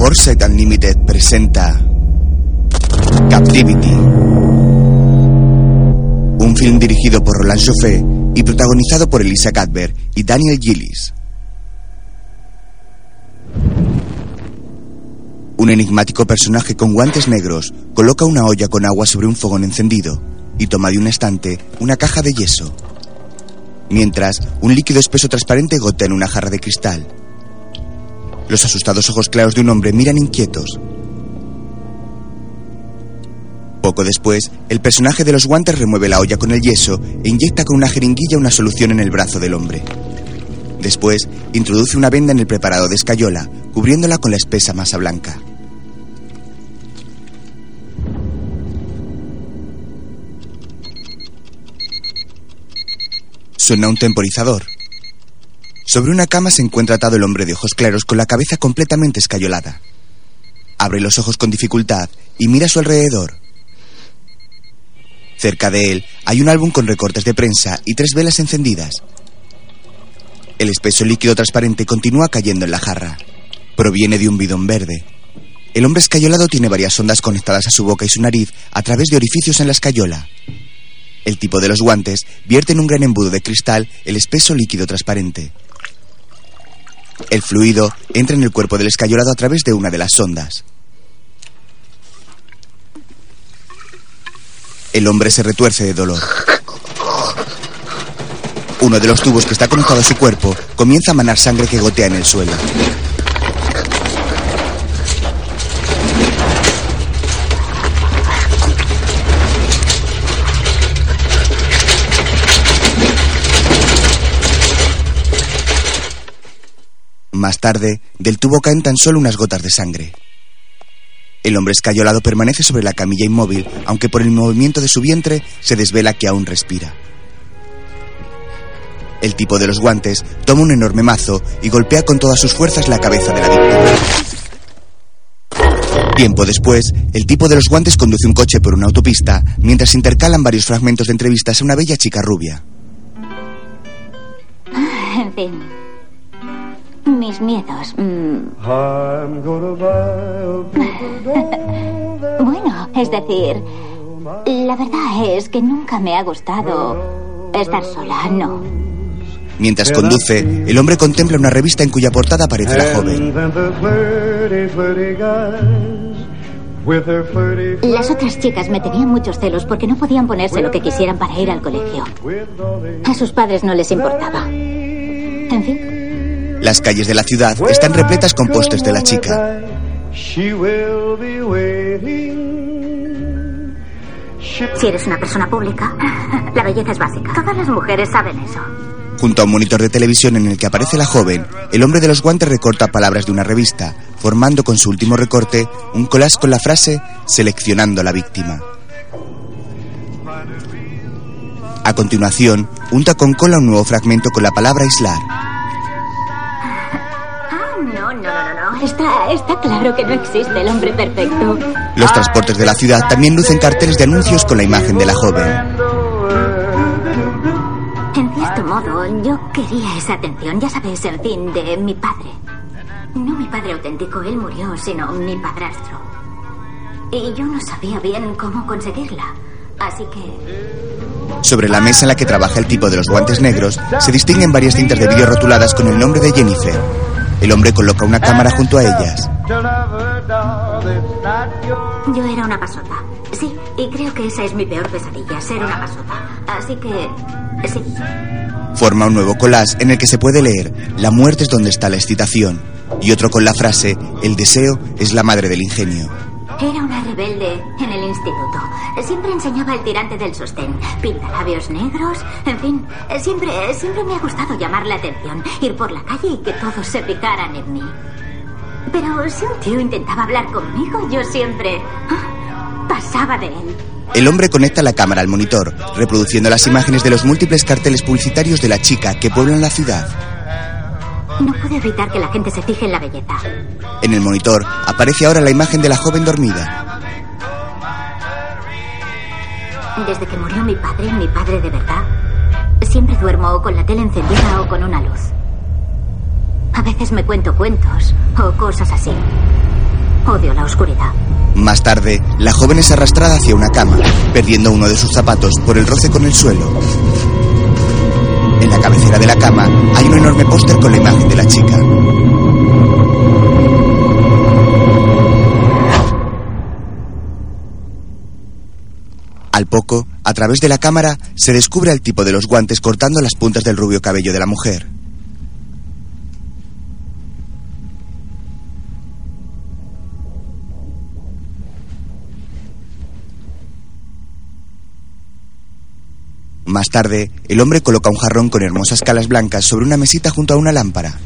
Foresight Unlimited presenta Captivity. Un film dirigido por Roland Joffé y protagonizado por Elisa Cadver y Daniel Gillis. Un enigmático personaje con guantes negros coloca una olla con agua sobre un fogón encendido y toma de un estante una caja de yeso. Mientras, un líquido espeso transparente gotea en una jarra de cristal. Los asustados ojos claros de un hombre miran inquietos. Poco después, el personaje de los guantes remueve la olla con el yeso e inyecta con una jeringuilla una solución en el brazo del hombre. Después, introduce una venda en el preparado de escayola, cubriéndola con la espesa masa blanca. Suena un temporizador. Sobre una cama se encuentra atado el hombre de ojos claros con la cabeza completamente escayolada. Abre los ojos con dificultad y mira a su alrededor. Cerca de él hay un álbum con recortes de prensa y tres velas encendidas. El espeso líquido transparente continúa cayendo en la jarra. Proviene de un bidón verde. El hombre escayolado tiene varias ondas conectadas a su boca y su nariz a través de orificios en la escayola. El tipo de los guantes vierte en un gran embudo de cristal el espeso líquido transparente. El fluido entra en el cuerpo del escayolado a través de una de las sondas. El hombre se retuerce de dolor. Uno de los tubos que está conectado a su cuerpo comienza a manar sangre que gotea en el suelo. Más tarde, del tubo caen tan solo unas gotas de sangre. El hombre escayolado permanece sobre la camilla inmóvil, aunque por el movimiento de su vientre se desvela que aún respira. El tipo de los guantes toma un enorme mazo y golpea con todas sus fuerzas la cabeza de la víctima. Tiempo después, el tipo de los guantes conduce un coche por una autopista mientras intercalan varios fragmentos de entrevistas a una bella chica rubia. En fin. Mis miedos. mm, Bueno, es decir, la verdad es que nunca me ha gustado estar sola, no. Mientras conduce, el hombre contempla una revista en cuya portada aparece la joven. Las otras chicas me tenían muchos celos porque no podían ponerse lo que quisieran para ir al colegio. A sus padres no les importaba. Las calles de la ciudad están repletas con pósters de la chica. si eres una persona pública, la belleza es básica. Todas las mujeres saben eso. Junto a un monitor de televisión en el que aparece la joven, el hombre de los guantes recorta palabras de una revista, formando con su último recorte un collage con la frase seleccionando a la víctima. A continuación, unta con cola un nuevo fragmento con la palabra aislar. No, no, no, no, no. Está, está claro que no existe el hombre perfecto. Los transportes de la ciudad también lucen carteles de anuncios con la imagen de la joven. En cierto modo, yo quería esa atención, ya sabes, en fin, de mi padre. No mi padre auténtico, él murió, sino mi padrastro. Y yo no sabía bien cómo conseguirla. Así que Sobre la mesa en la que trabaja el tipo de los guantes negros, se distinguen varias cintas de vídeo rotuladas con el nombre de Jennifer. El hombre coloca una cámara junto a ellas. yo era una pasota. Sí, y creo que esa es mi peor pesadilla, ser una pasota. Así que... Sí. Forma un nuevo collage en el que se puede leer La muerte es donde está la excitación y otro con la frase El deseo es la madre del ingenio. Era una rebelde en el instituto. Siempre enseñaba el tirante del sostén. Pintalabios negros. En fin, siempre, siempre me ha gustado llamar la atención. Ir por la calle y que todos se fijaran en mí. Pero si un tío intentaba hablar conmigo, yo siempre ah, pasaba de él. El hombre conecta la cámara al monitor, reproduciendo las imágenes de los múltiples carteles publicitarios de la chica que pueblan la ciudad. No pude evitar que la gente se fije en la belleza. En el monitor aparece ahora la imagen de la joven dormida. Desde que murió mi padre, mi padre de verdad, siempre duermo o con la tele encendida o con una luz. A veces me cuento cuentos o cosas así. Odio la oscuridad. Más tarde, la joven es arrastrada hacia una cama, perdiendo uno de sus zapatos por el roce con el suelo. En la cabecera de la cama hay un enorme póster con la imagen de la chica. Al poco, a través de la cámara, se descubre al tipo de los guantes cortando las puntas del rubio cabello de la mujer. Más tarde, el hombre coloca un jarrón con hermosas calas blancas sobre una mesita junto a una lámpara.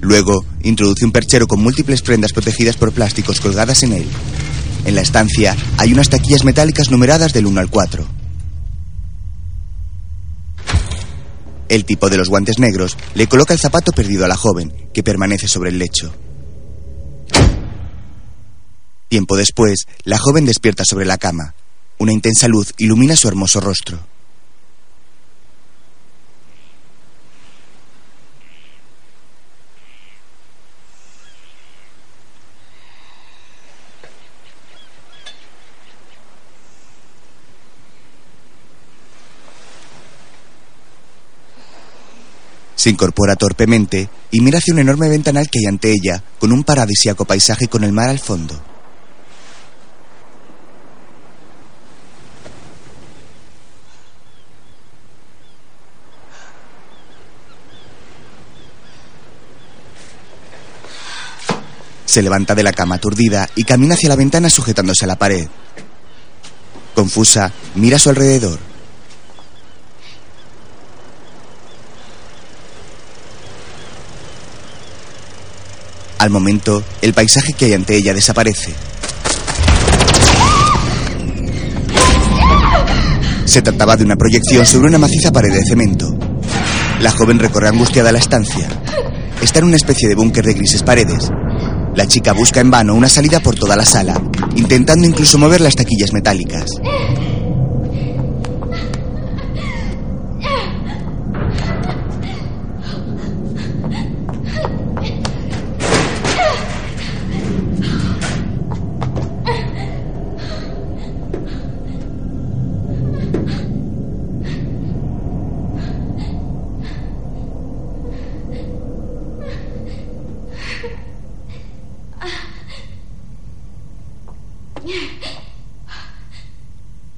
Luego, introduce un perchero con múltiples prendas protegidas por plásticos colgadas en él. En la estancia hay unas taquillas metálicas numeradas del 1 al 4. El tipo de los guantes negros le coloca el zapato perdido a la joven, que permanece sobre el lecho. Tiempo después, la joven despierta sobre la cama. Una intensa luz ilumina su hermoso rostro. Se incorpora torpemente y mira hacia un enorme ventanal que hay ante ella, con un paradisíaco paisaje con el mar al fondo. Se levanta de la cama aturdida y camina hacia la ventana sujetándose a la pared. Confusa, mira a su alrededor. Al momento, el paisaje que hay ante ella desaparece. Se trataba de una proyección sobre una maciza pared de cemento. La joven recorre angustiada la estancia. Está en una especie de búnker de grises paredes. La chica busca en vano una salida por toda la sala, intentando incluso mover las taquillas metálicas.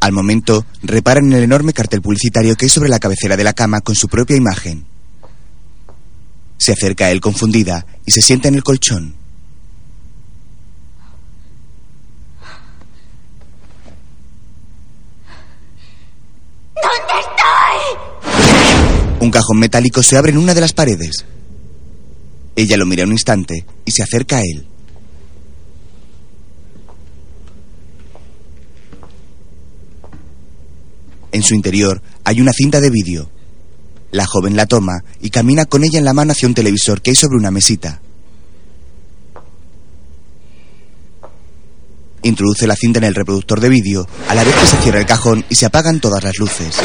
Al momento, reparan en el enorme cartel publicitario que hay sobre la cabecera de la cama con su propia imagen. Se acerca a él confundida y se sienta en el colchón. ¿Dónde estoy? Un cajón metálico se abre en una de las paredes. Ella lo mira un instante y se acerca a él. En su interior hay una cinta de vídeo. La joven la toma y camina con ella en la mano hacia un televisor que hay sobre una mesita. Introduce la cinta en el reproductor de vídeo a la vez que se cierra el cajón y se apagan todas las luces.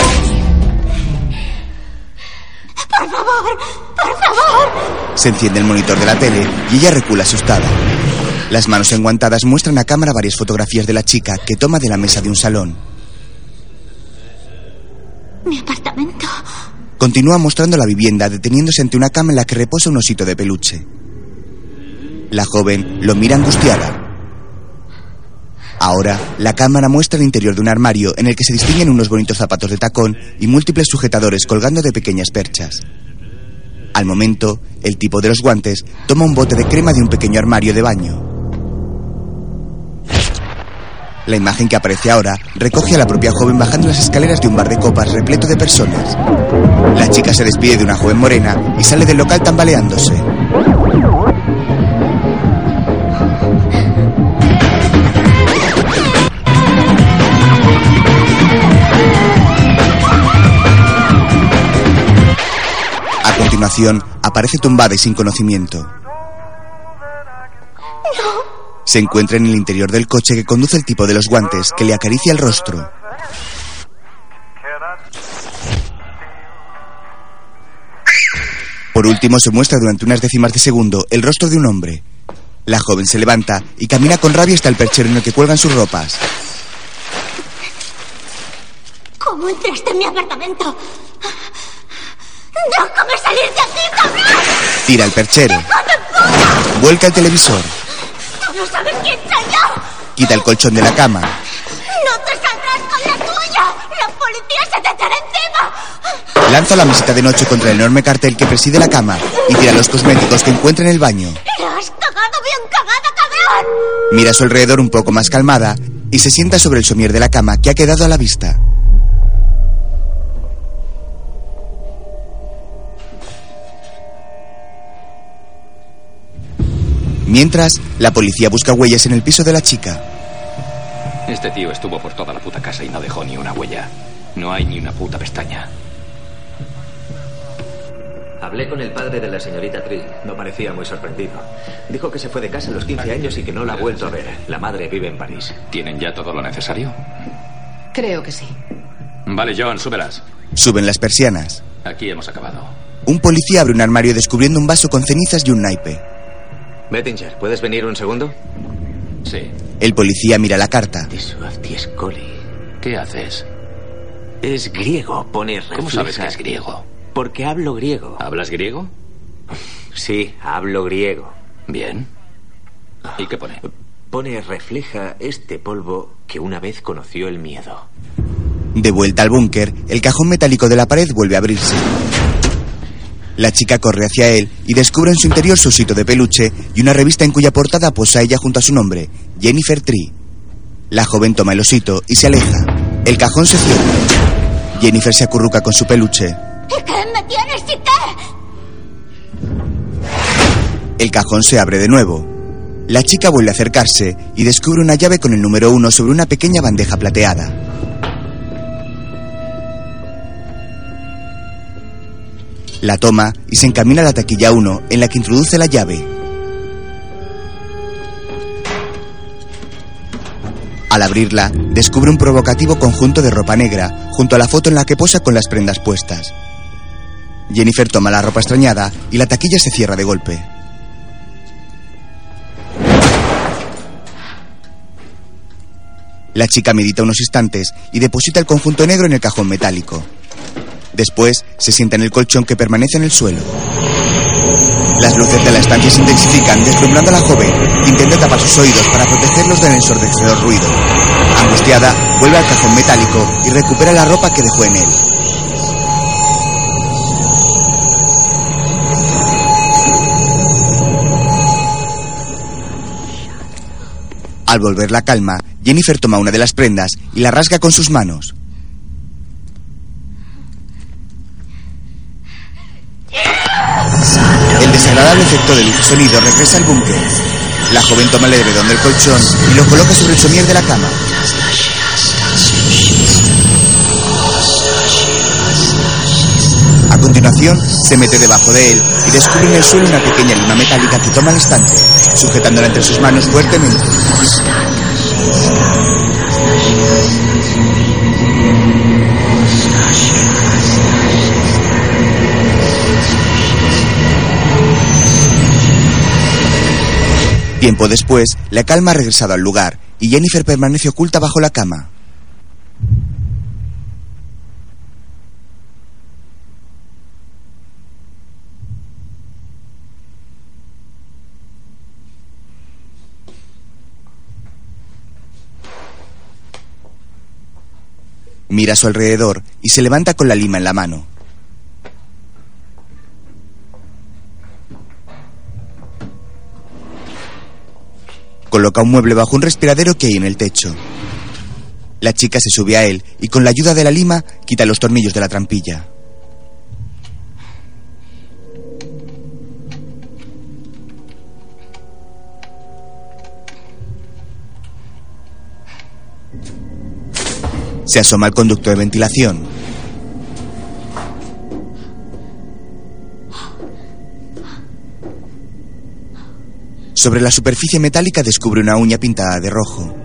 Por favor, por favor. Se enciende el monitor de la tele y ella recula asustada. Las manos enguantadas muestran a cámara varias fotografías de la chica que toma de la mesa de un salón. Mi apartamento. Continúa mostrando la vivienda deteniéndose ante una cama en la que reposa un osito de peluche. La joven lo mira angustiada. Ahora, la cámara muestra el interior de un armario en el que se distinguen unos bonitos zapatos de tacón y múltiples sujetadores colgando de pequeñas perchas. Al momento, el tipo de los guantes toma un bote de crema de un pequeño armario de baño. La imagen que aparece ahora recoge a la propia joven bajando las escaleras de un bar de copas repleto de personas. La chica se despide de una joven morena y sale del local tambaleándose. A continuación, aparece tumbada y sin conocimiento. Se encuentra en el interior del coche que conduce el tipo de los guantes, que le acaricia el rostro. Por último, se muestra durante unas décimas de segundo el rostro de un hombre. La joven se levanta y camina con rabia hasta el perchero en el que cuelgan sus ropas. ¿Cómo entraste en mi apartamento? ¡Déjame salir de aquí, cabrón! Tira el perchero. ¡Hijo de puta! Vuelca el televisor. ¡Tú no sabes quién soy yo! Quita el colchón de la cama. ¡No te saldrás con la tuya! ¡La policía se te echará encima! Lanza la mesita de noche contra el enorme cartel que preside la cama y tira los cosméticos que encuentra en el baño. ¡La has cagado bien cagada, cabrón! Mira a su alrededor un poco más calmada y se sienta sobre el somier de la cama que ha quedado a la vista. Mientras, la policía busca huellas en el piso de la chica. Este tío estuvo por toda la puta casa y no dejó ni una huella. No hay ni una puta pestaña. Hablé con el padre de la señorita Tree. No parecía muy sorprendido. Dijo que se fue de casa a los 15 años y que no la ha vuelto a ver. La madre vive en París. ¿Tienen ya todo lo necesario? Creo que sí. Vale, John, súbelas. Suben las persianas. Aquí hemos acabado. Un policía abre un armario descubriendo un vaso con cenizas y un naipe. Bettinger, ¿puedes venir un segundo? Sí. El policía mira la carta. ¿Qué haces? Es griego, pone ¿Cómo refleja- sabes que es griego? Porque hablo griego. ¿Hablas griego? Sí, hablo griego. Bien. ¿Y qué pone? Pone refleja este polvo que una vez conoció el miedo. De vuelta al búnker, el cajón metálico de la pared vuelve a abrirse. La chica corre hacia él y descubre en su interior su osito de peluche y una revista en cuya portada posa ella junto a su nombre, Jennifer Tree. La joven toma el osito y se aleja. El cajón se cierra. Jennifer se acurruca con su peluche. ¿Y qué me tienes y qué? El cajón se abre de nuevo. La chica vuelve a acercarse y descubre una llave con el número uno sobre una pequeña bandeja plateada. La toma y se encamina a la taquilla 1 en la que introduce la llave. Al abrirla, descubre un provocativo conjunto de ropa negra junto a la foto en la que posa con las prendas puestas. Jennifer toma la ropa extrañada y la taquilla se cierra de golpe. La chica medita unos instantes y deposita el conjunto negro en el cajón metálico. Después se sienta en el colchón que permanece en el suelo. Las luces de la estancia se intensifican, deslumbrando a la joven, intenta tapar sus oídos para protegerlos del ensordecedor ruido. Angustiada, vuelve al cajón metálico y recupera la ropa que dejó en él. Al volver la calma, Jennifer toma una de las prendas y la rasga con sus manos. El desagradable efecto de luz y sonido regresa al búnker. La joven toma el edredón del colchón y lo coloca sobre el somier de la cama. A continuación, se mete debajo de él y descubre en el suelo una pequeña lima metálica que toma al estante, sujetándola entre sus manos fuertemente. Tiempo después, la calma ha regresado al lugar y Jennifer permanece oculta bajo la cama. Mira a su alrededor y se levanta con la lima en la mano. Coloca un mueble bajo un respiradero que hay en el techo. La chica se sube a él y con la ayuda de la lima quita los tornillos de la trampilla. Se asoma al conducto de ventilación. Sobre la superficie metálica descubre una uña pintada de rojo.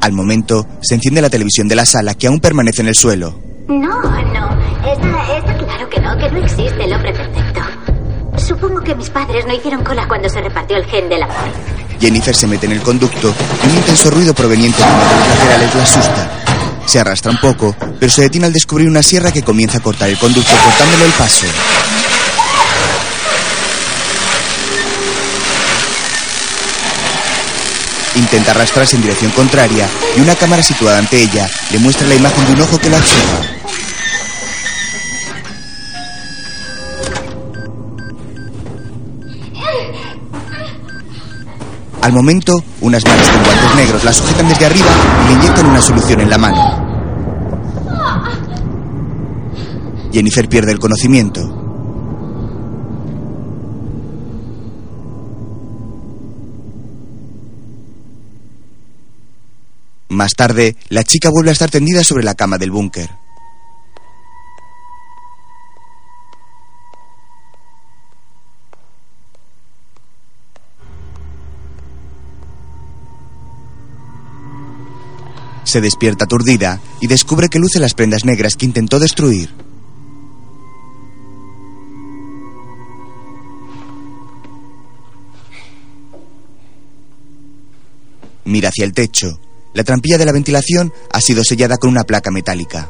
Al momento, se enciende la televisión de la sala que aún permanece en el suelo. No, no. Está, está claro que no, que no existe el hombre perfecto. Supongo que mis padres no hicieron cola cuando se repartió el gen del amor. Jennifer se mete en el conducto y un intenso ruido proveniente de de los laterales la asusta. Se arrastra un poco, pero se detiene al descubrir una sierra que comienza a cortar el conducto cortándole el paso. Intenta arrastrarse en dirección contraria y una cámara situada ante ella le muestra la imagen de un ojo que la observa. Al momento, unas manos con guantes negros la sujetan desde arriba y le inyectan una solución en la mano. Jennifer pierde el conocimiento. Más tarde, la chica vuelve a estar tendida sobre la cama del búnker. Se despierta aturdida y descubre que luce las prendas negras que intentó destruir. Mira hacia el techo. La trampilla de la ventilación ha sido sellada con una placa metálica.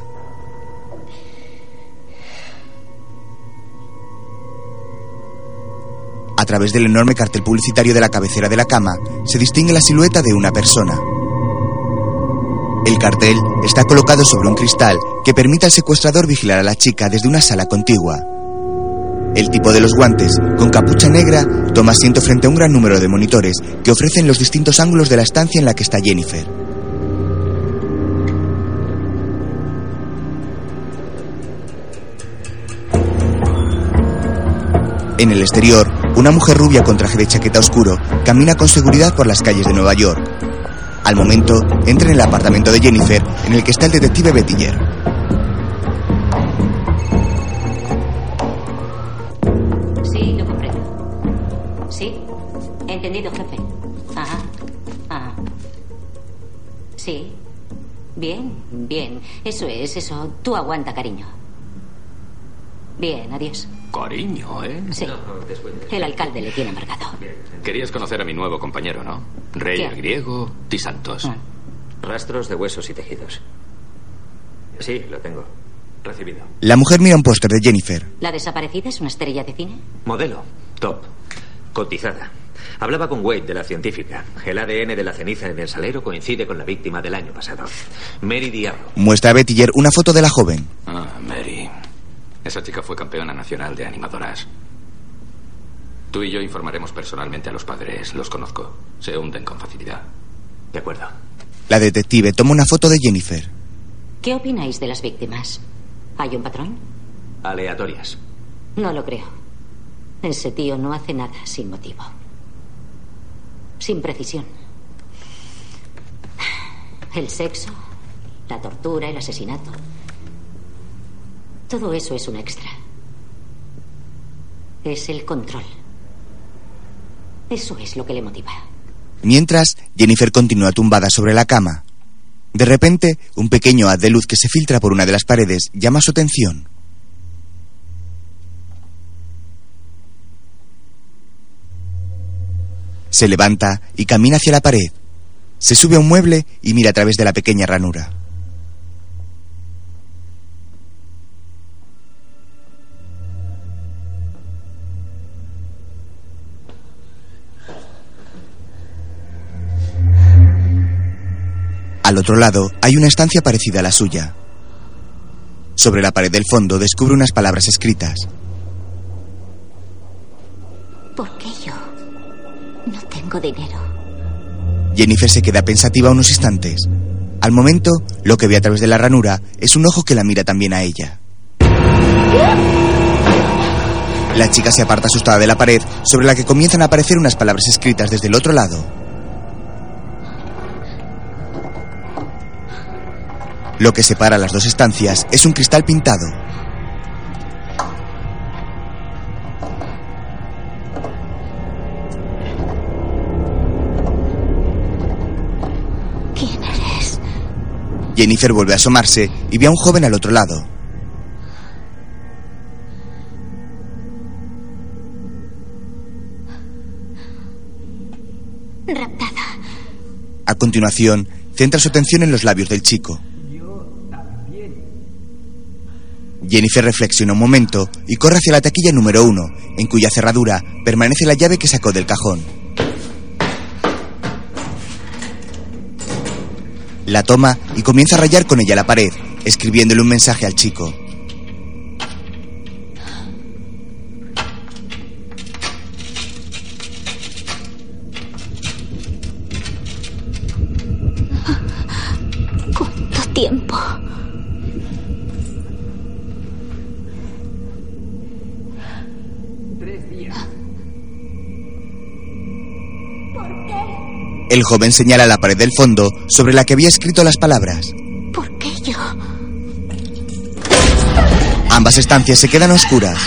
A través del enorme cartel publicitario de la cabecera de la cama se distingue la silueta de una persona. El cartel está colocado sobre un cristal que permite al secuestrador vigilar a la chica desde una sala contigua. El tipo de los guantes, con capucha negra, toma asiento frente a un gran número de monitores que ofrecen los distintos ángulos de la estancia en la que está Jennifer. En el exterior, una mujer rubia con traje de chaqueta oscuro camina con seguridad por las calles de Nueva York. Al momento, entra en el apartamento de Jennifer, en el que está el detective Bettinger. Sí, lo comprendo. Sí, entendido, jefe. Ajá. Sí. Bien, bien. Eso es, eso. Tú aguanta, cariño. Bien, adiós. Cariño, ¿eh? Sí. El alcalde le tiene amargado. Querías conocer a mi nuevo compañero, ¿no? Rey el griego, Tisantos. Ah. Rastros de huesos y tejidos. Sí, lo tengo. Recibido. La mujer mira un póster de Jennifer. ¿La desaparecida es una estrella de cine? Modelo. Top. Cotizada. Hablaba con Wade de la científica. El ADN de la ceniza en el salero coincide con la víctima del año pasado. Mary Diablo. Muestra a Bettinger una foto de la joven. Ah, Mary. Esa chica fue campeona nacional de animadoras. Tú y yo informaremos personalmente a los padres. Los conozco. Se hunden con facilidad. De acuerdo. La detective toma una foto de Jennifer. ¿Qué opináis de las víctimas? ¿Hay un patrón? Aleatorias. No lo creo. Ese tío no hace nada sin motivo. Sin precisión. El sexo, la tortura, el asesinato. Todo eso es un extra. Es el control. Eso es lo que le motiva. Mientras, Jennifer continúa tumbada sobre la cama. De repente, un pequeño haz de luz que se filtra por una de las paredes llama su atención. Se levanta y camina hacia la pared. Se sube a un mueble y mira a través de la pequeña ranura. Al otro lado hay una estancia parecida a la suya. Sobre la pared del fondo descubre unas palabras escritas. ¿Por qué yo? No tengo dinero. Jennifer se queda pensativa unos instantes. Al momento, lo que ve a través de la ranura es un ojo que la mira también a ella. La chica se aparta asustada de la pared, sobre la que comienzan a aparecer unas palabras escritas desde el otro lado. Lo que separa las dos estancias es un cristal pintado. ¿Quién eres? Jennifer vuelve a asomarse y ve a un joven al otro lado. Raptada. A continuación, centra su atención en los labios del chico. Jennifer reflexiona un momento y corre hacia la taquilla número uno, en cuya cerradura permanece la llave que sacó del cajón. La toma y comienza a rayar con ella la pared, escribiéndole un mensaje al chico. El joven señala la pared del fondo sobre la que había escrito las palabras. ¿Por qué yo? Ambas estancias se quedan oscuras.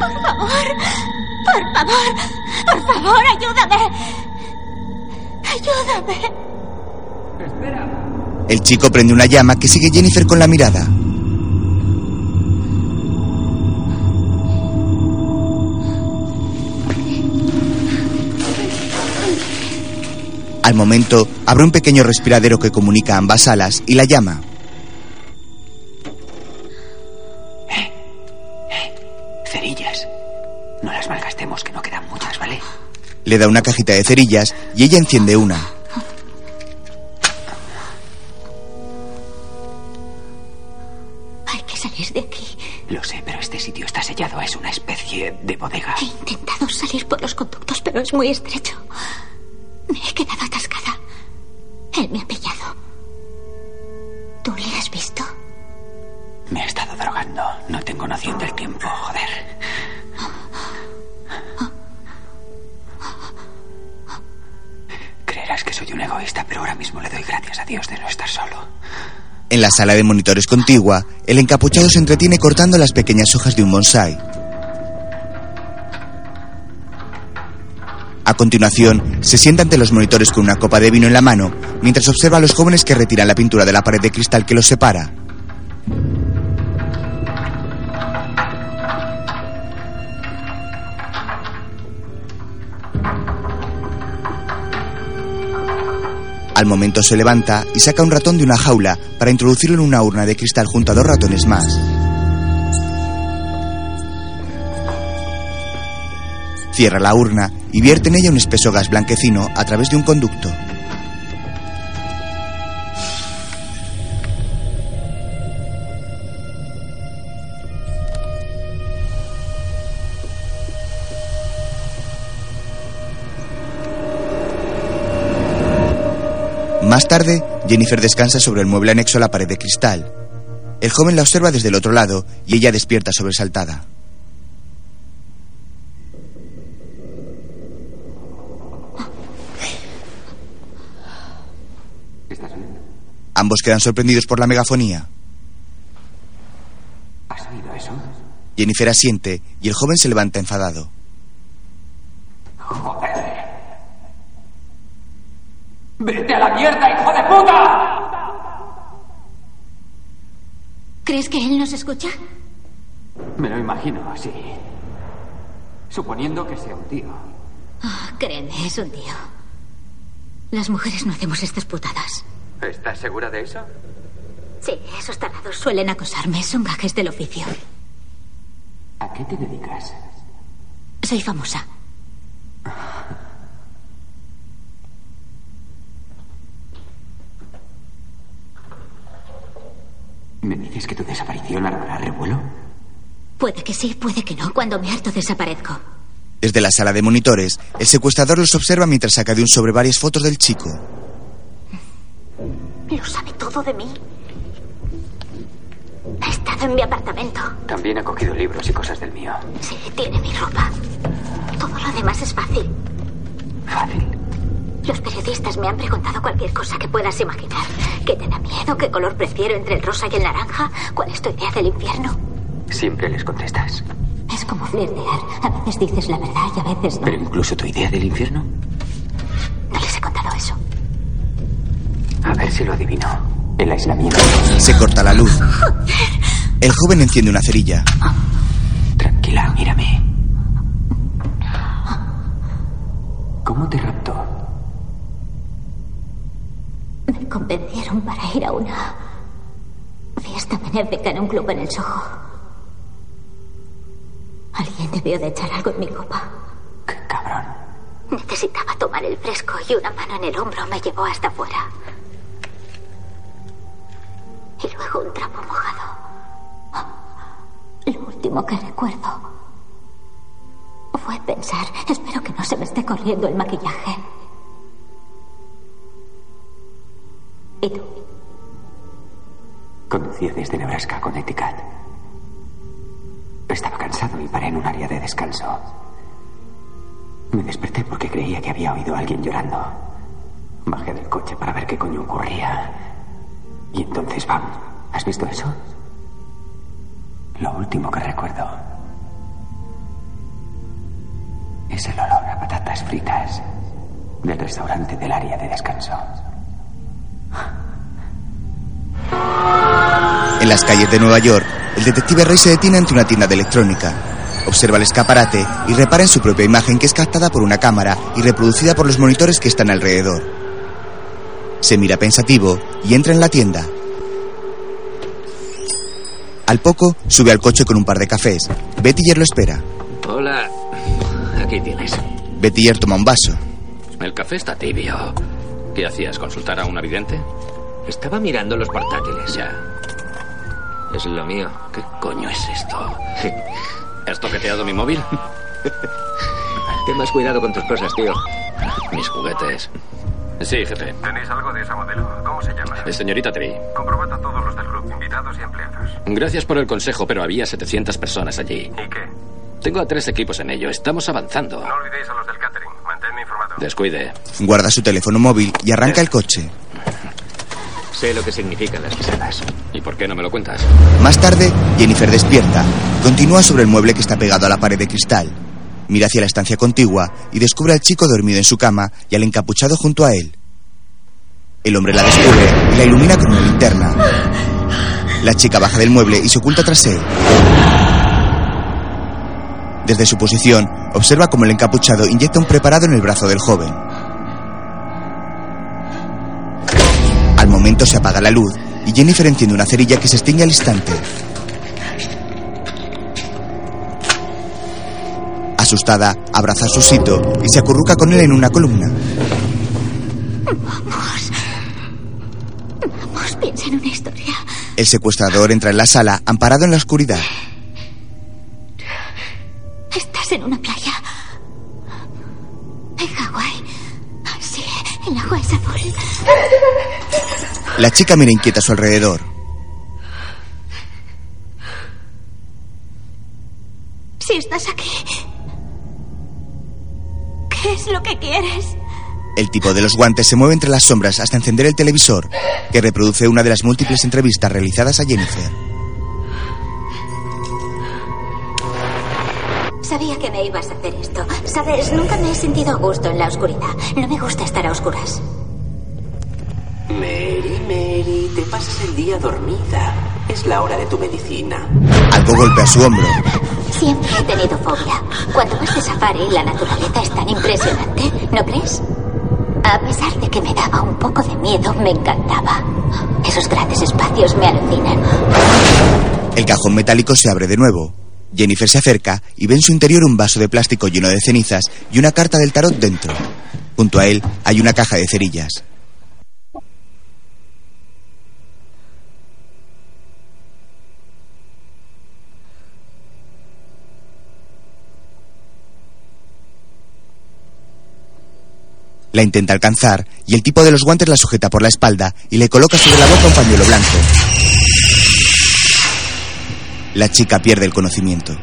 Por favor, por favor, por favor, ayúdame. Ayúdame. El chico prende una llama que sigue Jennifer con la mirada. Al momento, abre un pequeño respiradero que comunica ambas salas y la llama. Cerillas. No las malgastemos, que no quedan muchas, ¿vale? Le da una cajita de cerillas y ella enciende una. Hay que salir de aquí. Lo sé, pero este sitio está sellado. Es una especie de bodega. He intentado salir por los conductos, pero es muy estrecho. En la sala de monitores contigua, el encapuchado se entretiene cortando las pequeñas hojas de un bonsai. A continuación, se sienta ante los monitores con una copa de vino en la mano, mientras observa a los jóvenes que retiran la pintura de la pared de cristal que los separa. Momento se levanta y saca un ratón de una jaula para introducirlo en una urna de cristal junto a dos ratones más. Cierra la urna y vierte en ella un espeso gas blanquecino a través de un conducto. Más tarde, Jennifer descansa sobre el mueble anexo a la pared de cristal. El joven la observa desde el otro lado y ella despierta sobresaltada. ¿Estás bien? Ambos quedan sorprendidos por la megafonía. ¿Has oído eso? Jennifer asiente y el joven se levanta enfadado. ¡Joder! ¡Vete a la mierda, hijo de puta! ¿Crees que él nos escucha? Me lo imagino, sí. Suponiendo que sea un tío. Ah, créeme, es un tío. Las mujeres no hacemos estas putadas. ¿Estás segura de eso? Sí, esos tarados suelen acosarme. Son gajes del oficio. ¿A qué te dedicas? Soy famosa. ¿Me dices que tu desaparición armará revuelo? Puede que sí, puede que no. Cuando me harto desaparezco. Desde la sala de monitores, el secuestrador los observa mientras saca de un sobre varias fotos del chico. Lo sabe todo de mí. Ha estado en mi apartamento. También ha cogido libros y cosas del mío. Sí, tiene mi ropa. Todo lo demás es fácil. Fácil. Los periodistas me han preguntado cualquier cosa que puedas imaginar. ¿Qué te da miedo? ¿Qué color prefiero entre el rosa y el naranja? ¿Cuál es tu idea del infierno? Siempre les contestas. Es como flirtear. A veces dices la verdad y a veces no. ¿Pero incluso tu idea del infierno? No les he contado eso. A ver si lo adivino. El aislamiento. Se corta la luz. El joven enciende una cerilla. Tranquila, mírame. ¿Cómo te raptaron? ir a una fiesta benéfica en un club en el Soho. Alguien debió de echar algo en mi copa. Qué cabrón. Necesitaba tomar el fresco y una mano en el hombro me llevó hasta afuera. Y luego un trapo mojado. Lo último que recuerdo fue pensar, espero que no se me esté corriendo el maquillaje. ¿Y tú? Conducía desde Nebraska a Connecticut. Estaba cansado y paré en un área de descanso. Me desperté porque creía que había oído a alguien llorando. Bajé del coche para ver qué coño ocurría. Y entonces, ¡bam! ¿Has visto eso? Lo último que recuerdo es el olor a patatas fritas del restaurante del área de descanso. En las calles de Nueva York, el detective Ray se detiene ante una tienda de electrónica. Observa el escaparate y repara en su propia imagen que es captada por una cámara y reproducida por los monitores que están alrededor. Se mira pensativo y entra en la tienda. Al poco, sube al coche con un par de cafés. Bettinger lo espera. Hola. Aquí tienes. Bettinger toma un vaso. El café está tibio. ¿Qué hacías? ¿Consultar a un avidente? Estaba mirando los portátiles. Ya. Es lo mío. ¿Qué coño es esto? ¿Has toqueteado mi móvil? Ten más cuidado con tus cosas, tío. Mis juguetes. Sí, jefe. ¿Tenéis algo de esa modelo? ¿Cómo se llama? Eh, Señorita Tree. Comprobad a todos los del club, invitados y empleados. Gracias por el consejo, pero había 700 personas allí. ¿Y qué? Tengo a tres equipos en ello. Estamos avanzando. No olvidéis a los del. Descuide. Guarda su teléfono móvil y arranca el coche. Sé lo que significan las pisadas. ¿Y por qué no me lo cuentas? Más tarde, Jennifer despierta. Continúa sobre el mueble que está pegado a la pared de cristal. Mira hacia la estancia contigua y descubre al chico dormido en su cama y al encapuchado junto a él. El hombre la descubre y la ilumina con una linterna. La chica baja del mueble y se oculta tras él. Desde su posición, observa cómo el encapuchado inyecta un preparado en el brazo del joven. Al momento se apaga la luz y Jennifer enciende una cerilla que se extingue al instante. Asustada, abraza a Susito y se acurruca con él en una columna. Vamos. Vamos, piensa en una historia. El secuestrador entra en la sala, amparado en la oscuridad. En una playa. En Hawái. Sí, el agua es azul. La chica mira inquieta a su alrededor. Si estás aquí, ¿qué es lo que quieres? El tipo de los guantes se mueve entre las sombras hasta encender el televisor, que reproduce una de las múltiples entrevistas realizadas a Jennifer. Sabía que me ibas a hacer esto. Sabes, nunca me he sentido a gusto en la oscuridad. No me gusta estar a oscuras. Mary, Mary, te pasas el día dormida. Es la hora de tu medicina. Algo golpea su hombro. Siempre he tenido fobia. Cuando vas de safari, la naturaleza es tan impresionante, ¿no crees? A pesar de que me daba un poco de miedo, me encantaba. Esos grandes espacios me alucinan. El cajón metálico se abre de nuevo. Jennifer se acerca y ve en su interior un vaso de plástico lleno de cenizas y una carta del tarot dentro. Junto a él hay una caja de cerillas. La intenta alcanzar y el tipo de los guantes la sujeta por la espalda y le coloca sobre la boca un pañuelo blanco. La chica pierde el conocimiento.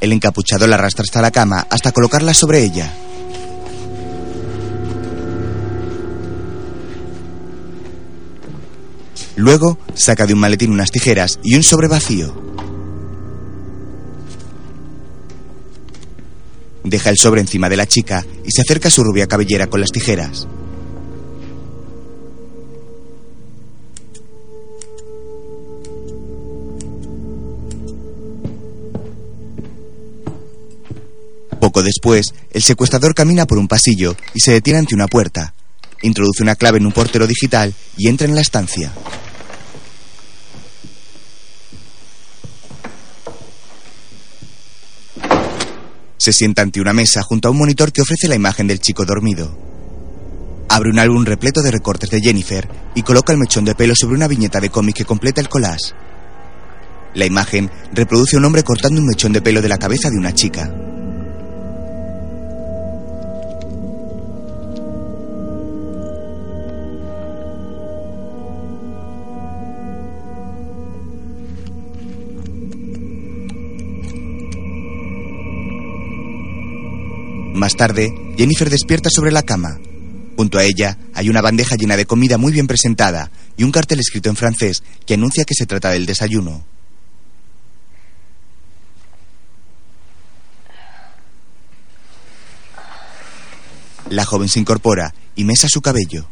El encapuchado la arrastra hasta la cama hasta colocarla sobre ella. Luego saca de un maletín unas tijeras y un sobre vacío. Deja el sobre encima de la chica y se acerca a su rubia cabellera con las tijeras. Poco después, el secuestrador camina por un pasillo y se detiene ante una puerta. Introduce una clave en un portero digital y entra en la estancia. Se sienta ante una mesa junto a un monitor que ofrece la imagen del chico dormido. Abre un álbum repleto de recortes de Jennifer y coloca el mechón de pelo sobre una viñeta de cómic que completa el collage. La imagen reproduce un hombre cortando un mechón de pelo de la cabeza de una chica. Más tarde, Jennifer despierta sobre la cama. Junto a ella hay una bandeja llena de comida muy bien presentada y un cartel escrito en francés que anuncia que se trata del desayuno. La joven se incorpora y mesa su cabello.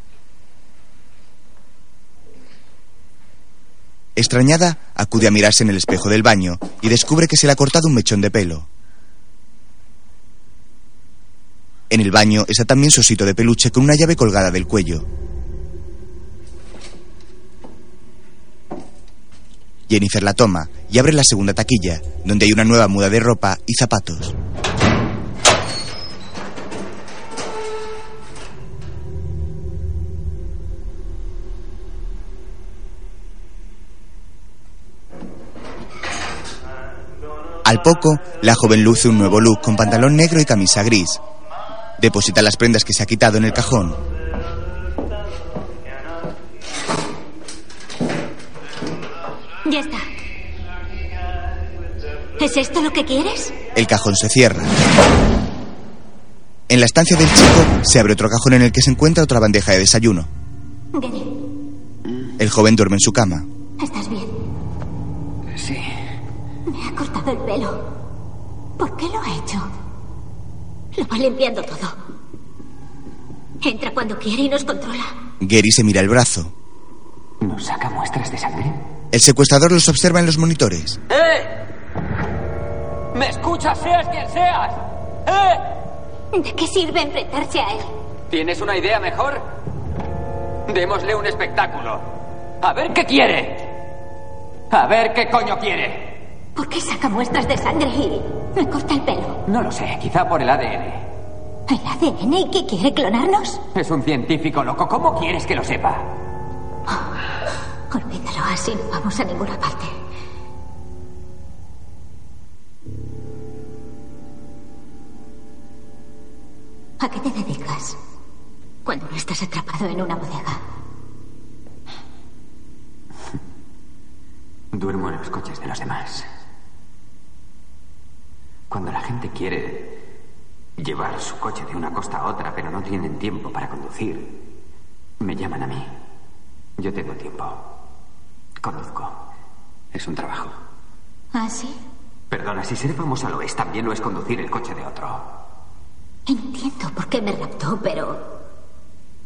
Extrañada, acude a mirarse en el espejo del baño y descubre que se le ha cortado un mechón de pelo. En el baño está también su osito de peluche con una llave colgada del cuello. Jennifer la toma y abre la segunda taquilla, donde hay una nueva muda de ropa y zapatos. Al poco, la joven luce un nuevo look con pantalón negro y camisa gris. Deposita las prendas que se ha quitado en el cajón. Ya está. ¿Es esto lo que quieres? El cajón se cierra. En la estancia del chico se abre otro cajón en el que se encuentra otra bandeja de desayuno. Gary, El joven duerme en su cama. ¿estás bien? Sí. Me ha cortado el pelo. Lo va limpiando todo. Entra cuando quiere y nos controla. Gary se mira el brazo. ¿Nos saca muestras de sangre? El secuestrador los observa en los monitores. ¡Eh! ¿Me escuchas, seas quien seas? ¡Eh! ¿De qué sirve enfrentarse a él? ¿Tienes una idea mejor? Démosle un espectáculo. A ver qué quiere. A ver qué coño quiere. ¿Por qué saca muestras de sangre y me corta el pelo? No lo sé, quizá por el ADN. ¿El ADN y qué quiere clonarnos? Es un científico loco. ¿Cómo quieres que lo sepa? Olvídalo, así no vamos a ninguna parte. ¿A qué te dedicas cuando no estás atrapado en una bodega? Duermo en los coches de los demás. Cuando la gente quiere llevar su coche de una costa a otra, pero no tienen tiempo para conducir, me llaman a mí. Yo tengo tiempo. Conduzco. Es un trabajo. ¿Ah, sí? Perdona, si ser famosa lo es, también lo es conducir el coche de otro. Entiendo por qué me raptó, pero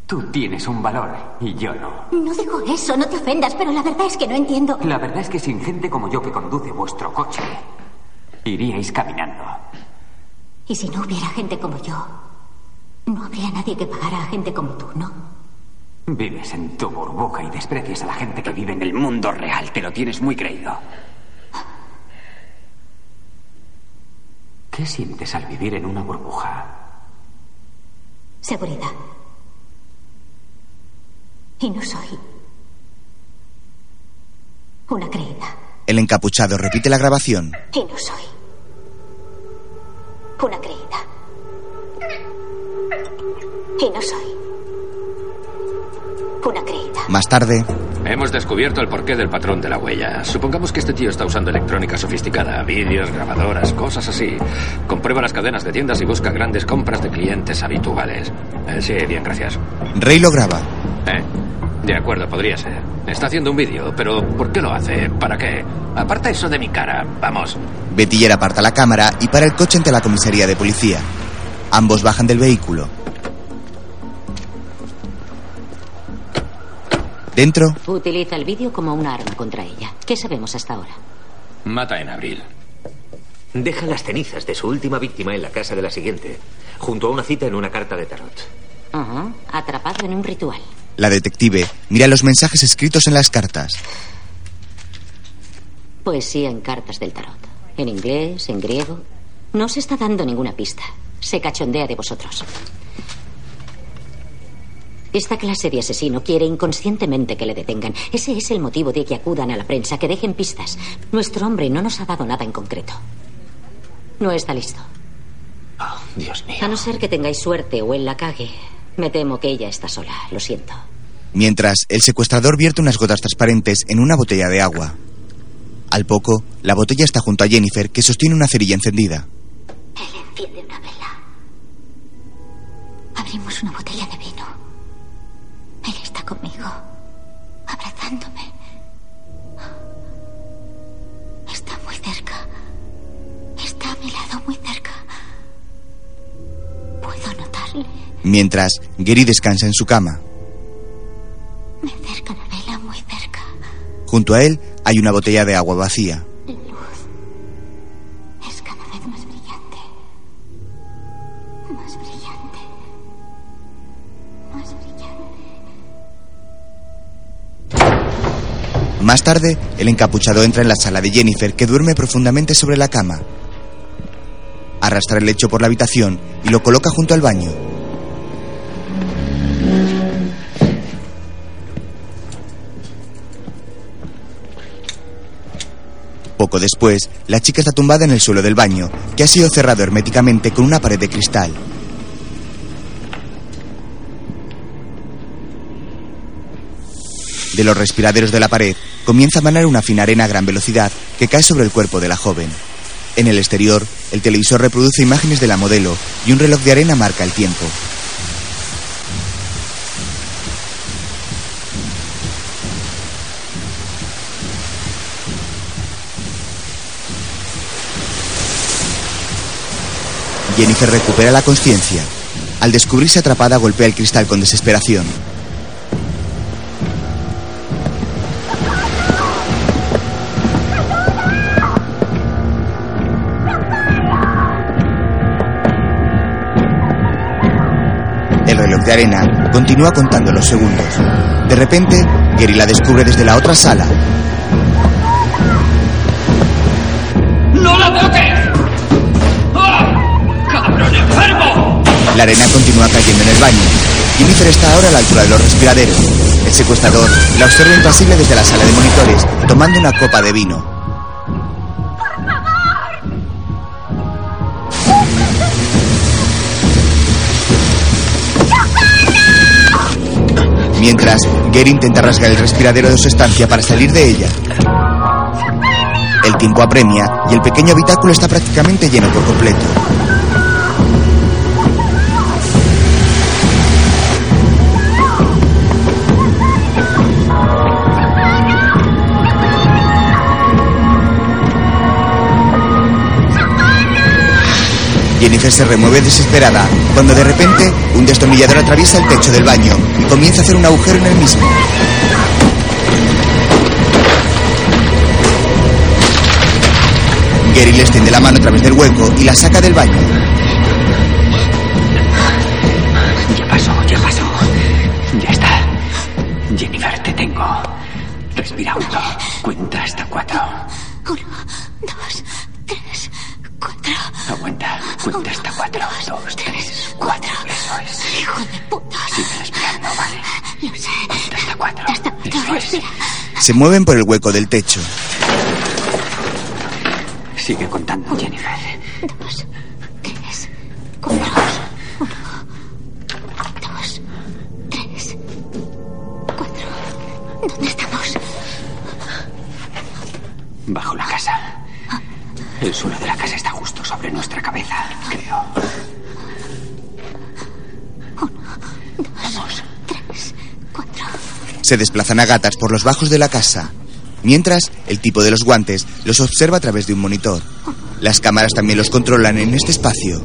Tú tienes un valor y yo no. no digo eso, no te ofendas, pero la verdad es que no entiendo. La verdad es que sin gente como yo que conduce vuestro coche, iríais caminando. Y si no hubiera gente como yo, no habría nadie que pagara a gente como tú, ¿no? Vives en tu burbuja y desprecias a la gente que vive en el mundo real. Te lo tienes muy creído. ¿Qué sientes al vivir en una burbuja? Seguridad. Y no soy una creída. El encapuchado repite la grabación. Y no soy una creída. Y no soy una creída. Más tarde, Hemos descubierto el porqué del patrón de la huella. Supongamos que este tío está usando electrónica sofisticada, vídeos, grabadoras, cosas así. Comprueba las cadenas de tiendas y busca grandes compras de clientes habituales. Eh, sí, bien, gracias. Rey lo graba. Eh, de acuerdo, podría ser. Está haciendo un vídeo, pero ¿por qué lo hace? ¿Para qué? Aparta eso de mi cara, vamos. Betiller aparta la cámara y para el coche ante la comisaría de policía. Ambos bajan del vehículo. Dentro, Utiliza el vídeo como una arma contra ella. ¿Qué sabemos hasta ahora? Mata en abril. deja las cenizas de su última víctima en la casa de la siguiente, junto a una cita en una carta de tarot. Ajá, atrapado en un ritual. La detective mira los mensajes escritos en las cartas. Poesía en cartas del tarot. En inglés, en griego. No se está dando ninguna pista. Se cachondea de vosotros. Esta clase de asesino quiere inconscientemente que le detengan. Ese es el motivo de que acudan a la prensa, que dejen pistas. Nuestro hombre no nos ha dado nada en concreto. No está listo. Oh, Dios mío. A no ser que tengáis suerte o él la cague. Me temo que ella está sola. Lo siento. Mientras, el secuestrador vierte unas gotas transparentes en una botella de agua. Al poco, la botella está junto a Jennifer, que sostiene una cerilla encendida. Él enciende una vela. Abrimos una botella de vino. Él está conmigo, Mientras, Gary descansa en su cama. Me acerca la vela muy cerca. Junto a él hay una botella de agua vacía. La luz es cada vez más brillante. Más brillante. Más brillante. Más tarde, el encapuchado entra en la sala de Jennifer, que duerme profundamente sobre la cama. Arrastra el lecho por la habitación y lo coloca junto al baño. Poco después, la chica está tumbada en el suelo del baño, que ha sido cerrado herméticamente con una pared de cristal. De los respiraderos de la pared comienza a manar una fina arena a gran velocidad que cae sobre el cuerpo de la joven. En el exterior, el televisor reproduce imágenes de la modelo y un reloj de arena marca el tiempo. Jennifer recupera la conciencia. Al descubrirse atrapada, golpea el cristal con desesperación. El reloj de arena continúa contando los segundos. De repente, Gary la descubre desde la otra sala. La arena continúa cayendo en el baño. Jennifer está ahora a la altura de los respiraderos. El secuestrador la observa impasible desde la sala de monitores, tomando una copa de vino. Mientras, Gary intenta rasgar el respiradero de su estancia para salir de ella. El tiempo apremia y el pequeño habitáculo está prácticamente lleno por completo. Jennifer se remueve desesperada cuando de repente un destornillador atraviesa el techo del baño y comienza a hacer un agujero en el mismo. Gary le extiende la mano a través del hueco y la saca del baño. Ya pasó, ya pasó. Ya está. Jennifer, te tengo. Respira hondo. Se mueven por el hueco del techo. Sigue contando, Jennifer. Se desplazan a gatas por los bajos de la casa. Mientras, el tipo de los guantes los observa a través de un monitor. Las cámaras también los controlan en este espacio.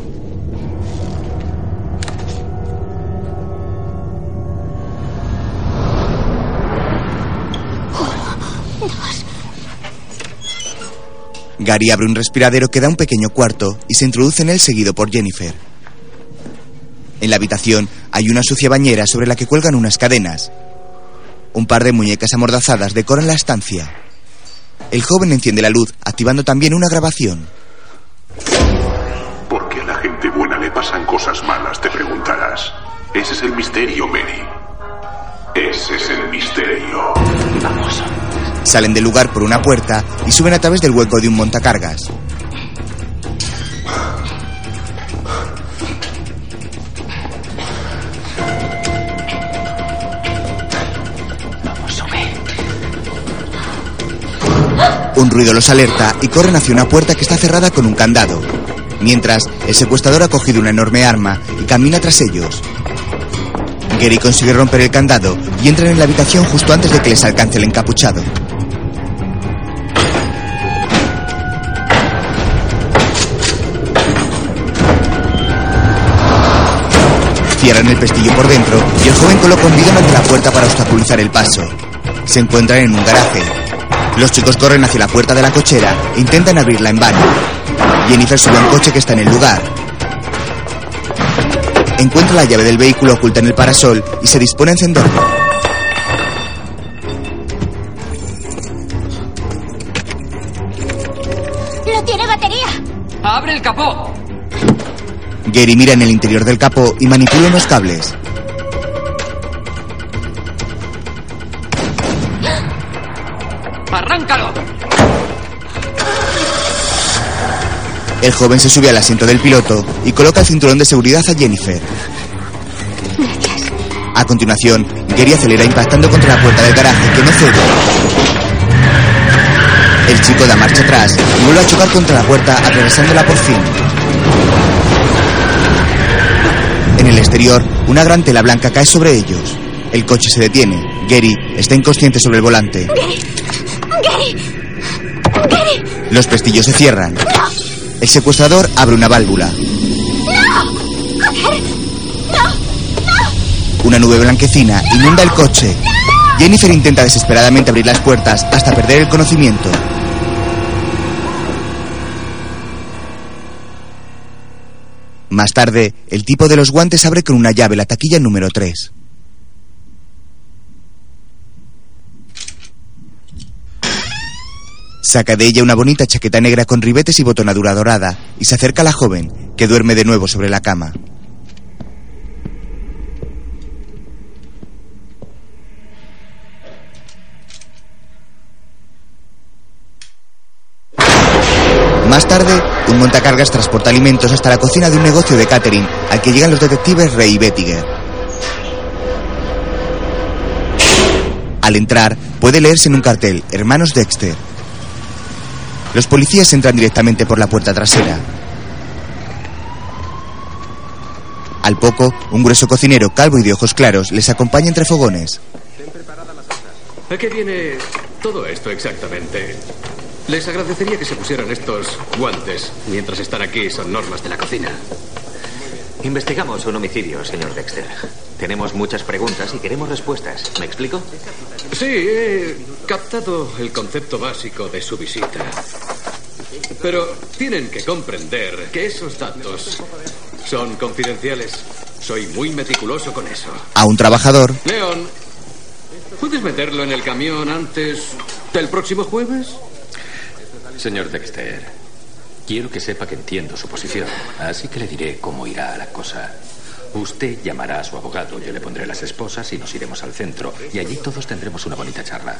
Gary abre un respiradero que da un pequeño cuarto y se introduce en él seguido por Jennifer. En la habitación hay una sucia bañera sobre la que cuelgan unas cadenas. Un par de muñecas amordazadas decoran la estancia. El joven enciende la luz, activando también una grabación. ¿Por qué a la gente buena le pasan cosas malas? Te preguntarás. Ese es el misterio, Mary. Ese es el misterio. Vamos. Salen del lugar por una puerta y suben a través del hueco de un montacargas. Un ruido los alerta y corren hacia una puerta que está cerrada con un candado. Mientras, el secuestrador ha cogido una enorme arma y camina tras ellos. Gary consigue romper el candado y entran en la habitación justo antes de que les alcance el encapuchado. Cierran el pestillo por dentro y el joven coloca un bidón ante la puerta para obstaculizar el paso. Se encuentran en un garaje. Los chicos corren hacia la puerta de la cochera e intentan abrirla en vano. Jennifer sube a un coche que está en el lugar. Encuentra la llave del vehículo oculta en el parasol y se dispone a encenderlo. ¡No tiene batería! ¡Abre el capó! Gary mira en el interior del capó y manipula unos cables. El joven se sube al asiento del piloto y coloca el cinturón de seguridad a Jennifer. A continuación, Gary acelera impactando contra la puerta del garaje que no cede. El chico da marcha atrás y vuelve a chocar contra la puerta atravesándola por fin. En el exterior, una gran tela blanca cae sobre ellos. El coche se detiene. Gary está inconsciente sobre el volante. ¡Gary! ¡Gary! Los pestillos se cierran. El secuestrador abre una válvula. Una nube blanquecina inunda el coche. Jennifer intenta desesperadamente abrir las puertas hasta perder el conocimiento. Más tarde, el tipo de los guantes abre con una llave la taquilla número 3. Saca de ella una bonita chaqueta negra con ribetes y botonadura dorada y se acerca a la joven, que duerme de nuevo sobre la cama. Más tarde, un montacargas transporta alimentos hasta la cocina de un negocio de catering al que llegan los detectives Ray y Bettiger. Al entrar, puede leerse en un cartel Hermanos Dexter. Los policías entran directamente por la puerta trasera. Al poco, un grueso cocinero calvo y de ojos claros les acompaña entre fogones. ¿A qué viene todo esto exactamente? Les agradecería que se pusieran estos guantes mientras están aquí. Son normas de la cocina. Investigamos un homicidio, señor Dexter. Tenemos muchas preguntas y queremos respuestas. ¿Me explico? Sí, he captado el concepto básico de su visita. Pero tienen que comprender que esos datos son confidenciales. Soy muy meticuloso con eso. A un trabajador, León, ¿puedes meterlo en el camión antes del próximo jueves? Señor Dexter, quiero que sepa que entiendo su posición, así que le diré cómo irá la cosa. Usted llamará a su abogado, yo le pondré las esposas y nos iremos al centro. Y allí todos tendremos una bonita charla.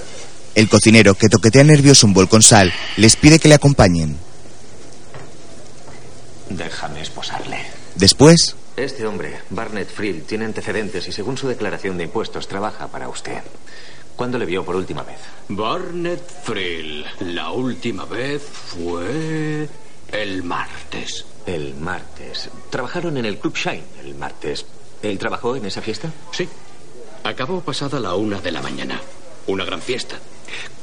el cocinero, que toquetea nervioso un bol con sal, les pide que le acompañen. Déjame esposarle. Después, Este hombre, Barnett Frill, tiene antecedentes y según su declaración de impuestos trabaja para usted. ¿Cuándo le vio por última vez? Barnett Frill. La última vez fue el martes. El martes. Trabajaron en el Club Shine el martes. ¿Él trabajó en esa fiesta? Sí. Acabó pasada la una de la mañana. Una gran fiesta.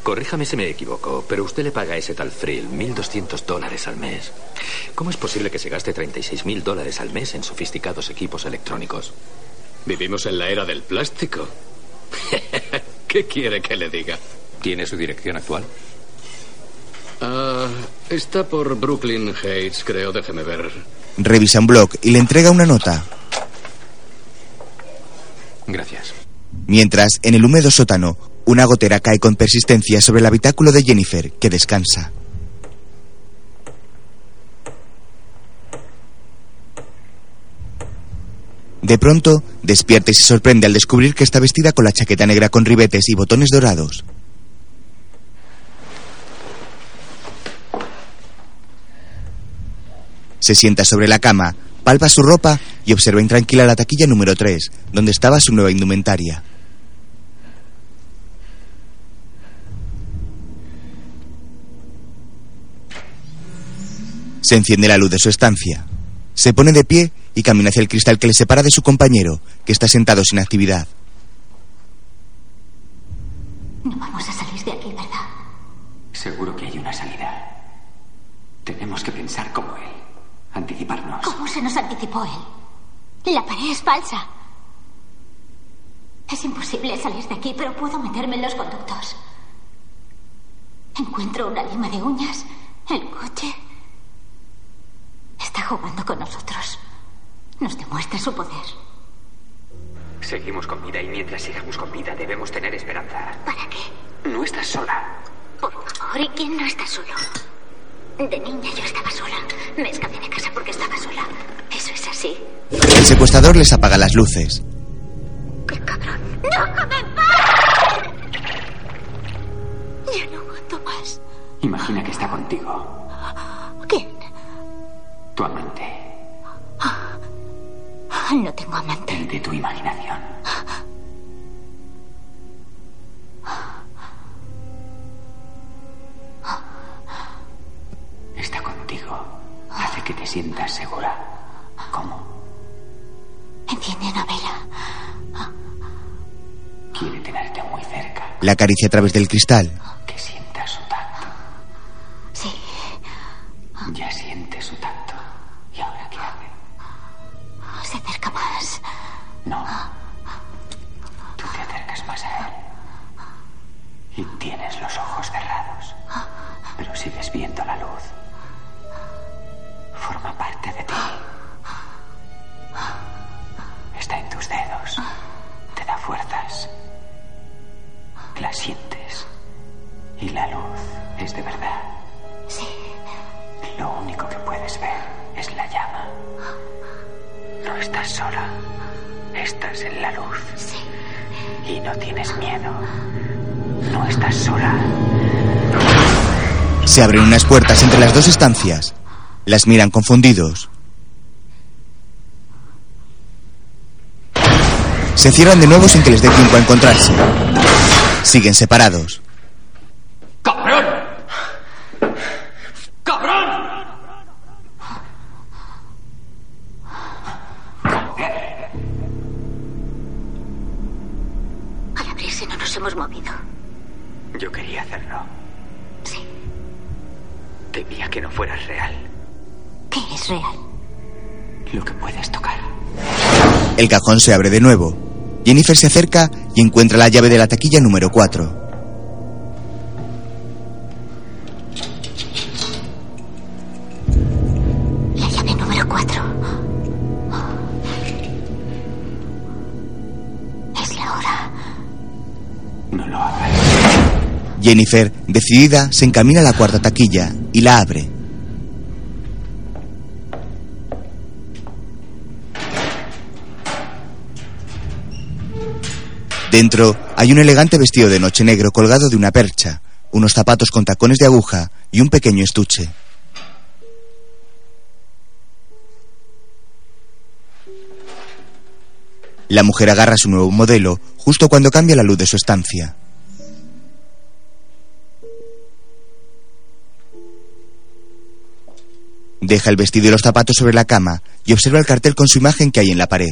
Corríjame si me equivoco, pero usted le paga a ese tal Frill 1.200 dólares al mes. ¿Cómo es posible que se gaste 36.000 dólares al mes en sofisticados equipos electrónicos? Vivimos en la era del plástico. ¿Qué quiere que le diga? ¿Tiene su dirección actual? Ah, Está por Brooklyn Heights, creo. Déjeme ver. Revisa un blog y le entrega una nota. Gracias. Mientras, en el húmedo sótano, una gotera cae con persistencia sobre el habitáculo de Jennifer, que descansa. De pronto, despierta y se sorprende al descubrir que está vestida con la chaqueta negra con ribetes y botones dorados. Se sienta sobre la cama, palpa su ropa y observa intranquila la taquilla número 3, donde estaba su nueva indumentaria. Se enciende la luz de su estancia. Se pone de pie y camina hacia el cristal que le separa de su compañero, que está sentado sin actividad. No vamos a salir de aquí, ¿verdad? Seguro que hay una salida. Tenemos que pensar como él. Anticiparnos. ¿Cómo se nos anticipó él? La pared es falsa. Es imposible salir de aquí, pero puedo meterme en los conductos. Encuentro una lima de uñas, el coche. Está jugando con nosotros. Nos demuestra su poder. Seguimos con vida y mientras sigamos con vida debemos tener esperanza. ¿Para qué? No estás sola. Por favor, ¿y quién no está solo? De niña yo estaba sola. Me escapé de casa porque estaba sola. Eso es así. El secuestrador les apaga las luces. ¡Qué cabrón! ¡Déjame en paz! Ya no aguanto más. Imagina que está contigo. ¿Quién? Tu amante. No tengo amante. El de tu imaginación. Está contigo. Hace que te sientas segura. ¿Cómo? Enciende una vela. Quiere tenerte muy cerca. La acaricia a través del cristal. Que sientas su tacto. Sí. Ya sientes estás sola. Estás en la luz. Sí. Y no tienes miedo. No estás sola. Se abren unas puertas entre las dos estancias. Las miran confundidos. Se cierran de nuevo sin que les dé tiempo a encontrarse. Siguen separados. Hacerlo. Sí. Temía que no fueras real. ¿Qué es real? Lo que puedes tocar. El cajón se abre de nuevo. Jennifer se acerca y encuentra la llave de la taquilla número 4. Jennifer, decidida, se encamina a la cuarta taquilla y la abre. Dentro hay un elegante vestido de noche negro colgado de una percha, unos zapatos con tacones de aguja y un pequeño estuche. La mujer agarra su nuevo modelo justo cuando cambia la luz de su estancia. Deja el vestido y los zapatos sobre la cama y observa el cartel con su imagen que hay en la pared.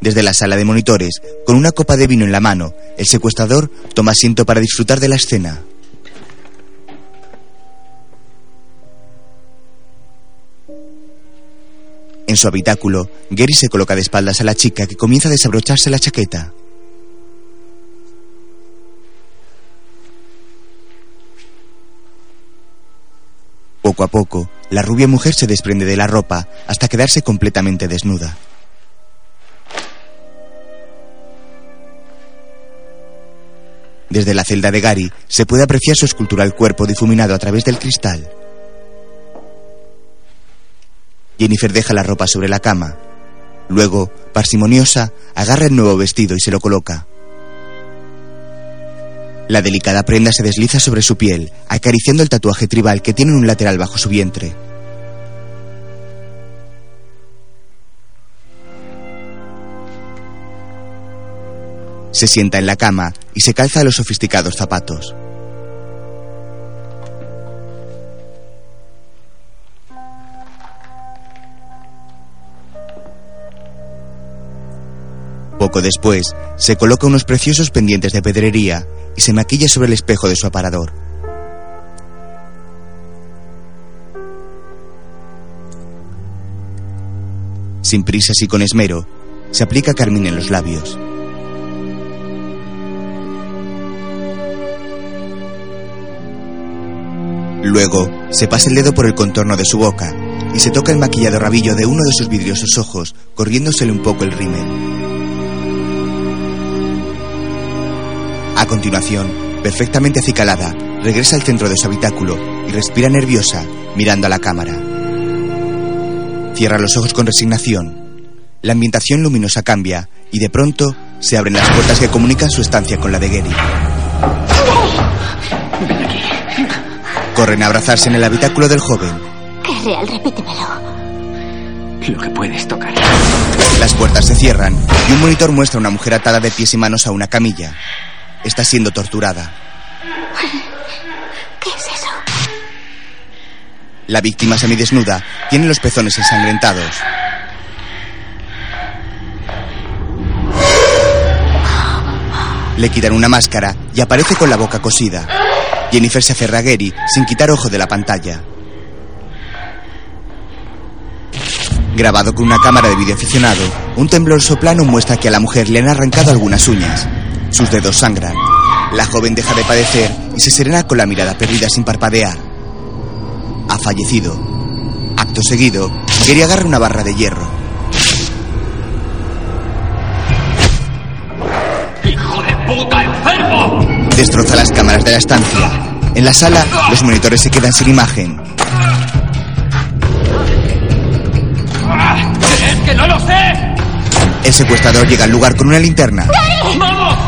Desde la sala de monitores, con una copa de vino en la mano, el secuestrador toma asiento para disfrutar de la escena. En su habitáculo, Gary se coloca de espaldas a la chica que comienza a desabrocharse la chaqueta. Poco a poco, la rubia mujer se desprende de la ropa hasta quedarse completamente desnuda. Desde la celda de Gary se puede apreciar su escultural cuerpo difuminado a través del cristal. Jennifer deja la ropa sobre la cama. Luego, parsimoniosa, agarra el nuevo vestido y se lo coloca. La delicada prenda se desliza sobre su piel, acariciando el tatuaje tribal que tiene en un lateral bajo su vientre. Se sienta en la cama y se calza los sofisticados zapatos. Poco después, se coloca unos preciosos pendientes de pedrería y se maquilla sobre el espejo de su aparador. Sin prisas y con esmero, se aplica carmín en los labios. Luego, se pasa el dedo por el contorno de su boca y se toca el maquillado rabillo de uno de sus vidriosos ojos, corriéndosele un poco el rímel. A continuación, perfectamente acicalada, regresa al centro de su habitáculo y respira nerviosa, mirando a la cámara. Cierra los ojos con resignación. La ambientación luminosa cambia y de pronto se abren las puertas que comunican su estancia con la de Gary. Corren a abrazarse en el habitáculo del joven. ¿Qué es real? Repítemelo. Lo que puedes tocar. Las puertas se cierran y un monitor muestra a una mujer atada de pies y manos a una camilla. Está siendo torturada. ¿Qué es eso? La víctima semidesnuda tiene los pezones ensangrentados. Le quitan una máscara y aparece con la boca cosida. Jennifer se aferra a Gary sin quitar ojo de la pantalla. Grabado con una cámara de vídeo aficionado, un temblor soplano muestra que a la mujer le han arrancado algunas uñas. Sus dedos sangran. La joven deja de padecer y se serena con la mirada perdida sin parpadear. Ha fallecido. Acto seguido, Gary agarra una barra de hierro. ¡Hijo de puta enfermo! Destroza las cámaras de la estancia. En la sala, los monitores se quedan sin imagen. ¿Crees que no lo sé? El secuestrador llega al lugar con una linterna. ¡Vamos!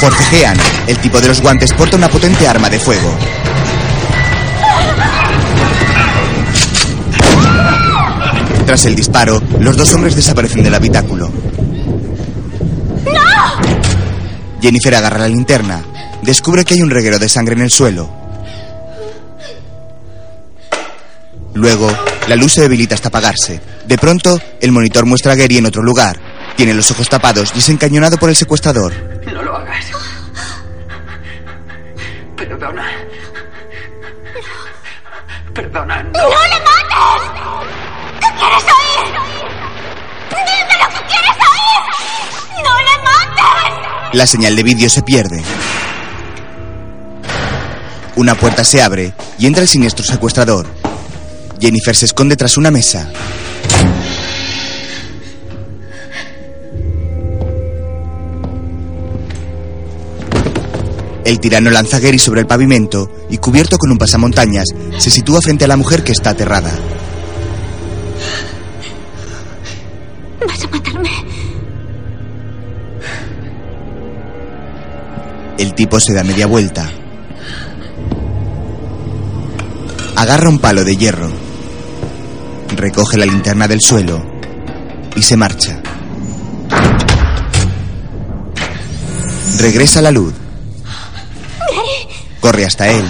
Forcejean. El tipo de los guantes porta una potente arma de fuego. Tras el disparo, los dos hombres desaparecen del habitáculo. Jennifer agarra la linterna. Descubre que hay un reguero de sangre en el suelo. Luego, la luz se debilita hasta apagarse. De pronto, el monitor muestra a Gary en otro lugar. Tiene los ojos tapados y es encañonado por el secuestrador. No lo hagas. Perdona. Perdona. ¡No le mates! ¿Qué quieres oír? ¡Dime lo que quieres oír! ¡No le mates! La señal de vídeo se pierde. Una puerta se abre y entra el siniestro secuestrador. Jennifer se esconde tras una mesa. El tirano lanza Gary sobre el pavimento y, cubierto con un pasamontañas, se sitúa frente a la mujer que está aterrada. ¿Vas a matarme? El tipo se da media vuelta. Agarra un palo de hierro. Recoge la linterna del suelo y se marcha. Regresa la luz. Gary, Corre hasta él.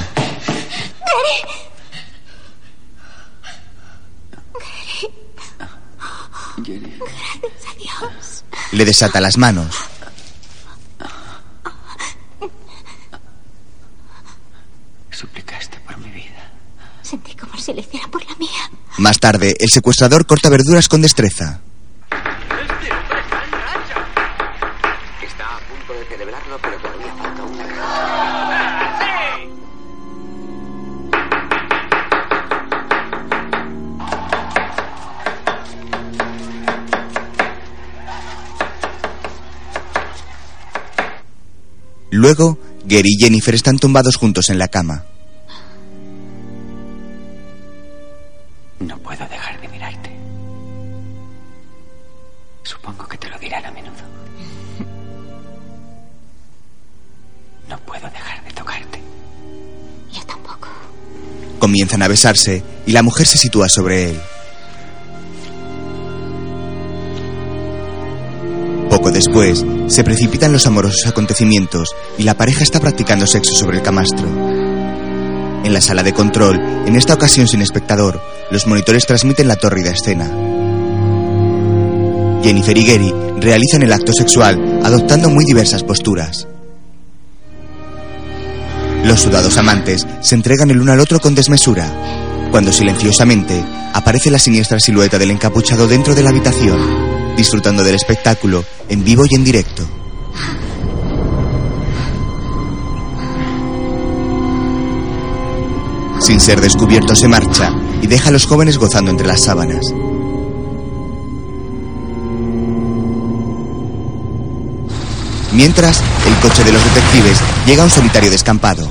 Gary. Gracias a Dios. Le desata las manos. Suplicaste por mi vida. Sentí como si lo hiciera por la mía. Más tarde, el secuestrador corta verduras con destreza. Luego, Gary y Jennifer están tumbados juntos en la cama. No puedo dejar de mirarte. Supongo que te lo dirán a menudo. No puedo dejar de tocarte. Yo tampoco. Comienzan a besarse y la mujer se sitúa sobre él. Poco después, se precipitan los amorosos acontecimientos y la pareja está practicando sexo sobre el camastro. En la sala de control, en esta ocasión sin espectador, los monitores transmiten la tórrida escena. Jennifer y Gary realizan el acto sexual adoptando muy diversas posturas. Los sudados amantes se entregan el uno al otro con desmesura, cuando silenciosamente aparece la siniestra silueta del encapuchado dentro de la habitación, disfrutando del espectáculo en vivo y en directo. Sin ser descubierto se marcha y deja a los jóvenes gozando entre las sábanas. Mientras, el coche de los detectives llega a un solitario descampado.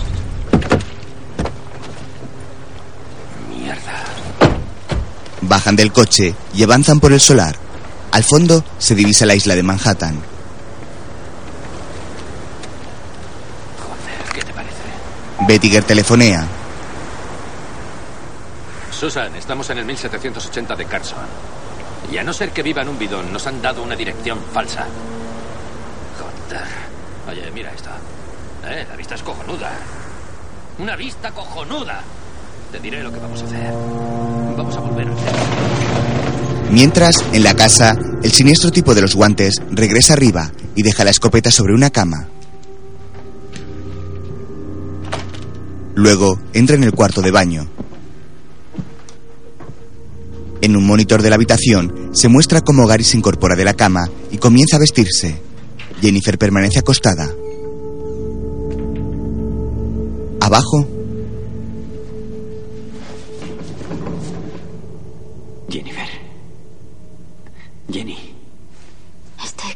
Bajan del coche y avanzan por el solar. Al fondo se divisa la isla de Manhattan. ¿Qué te parece? Bettiger telefonea. Susan, estamos en el 1780 de Carson. Y a no ser que viva en un bidón, nos han dado una dirección falsa. Joder. Oye, mira esto. Eh, la vista es cojonuda. Una vista cojonuda. Te diré lo que vamos a hacer. Vamos a volver al centro. Mientras, en la casa, el siniestro tipo de los guantes regresa arriba y deja la escopeta sobre una cama. Luego, entra en el cuarto de baño. En un monitor de la habitación se muestra cómo Gary se incorpora de la cama y comienza a vestirse. Jennifer permanece acostada. Abajo,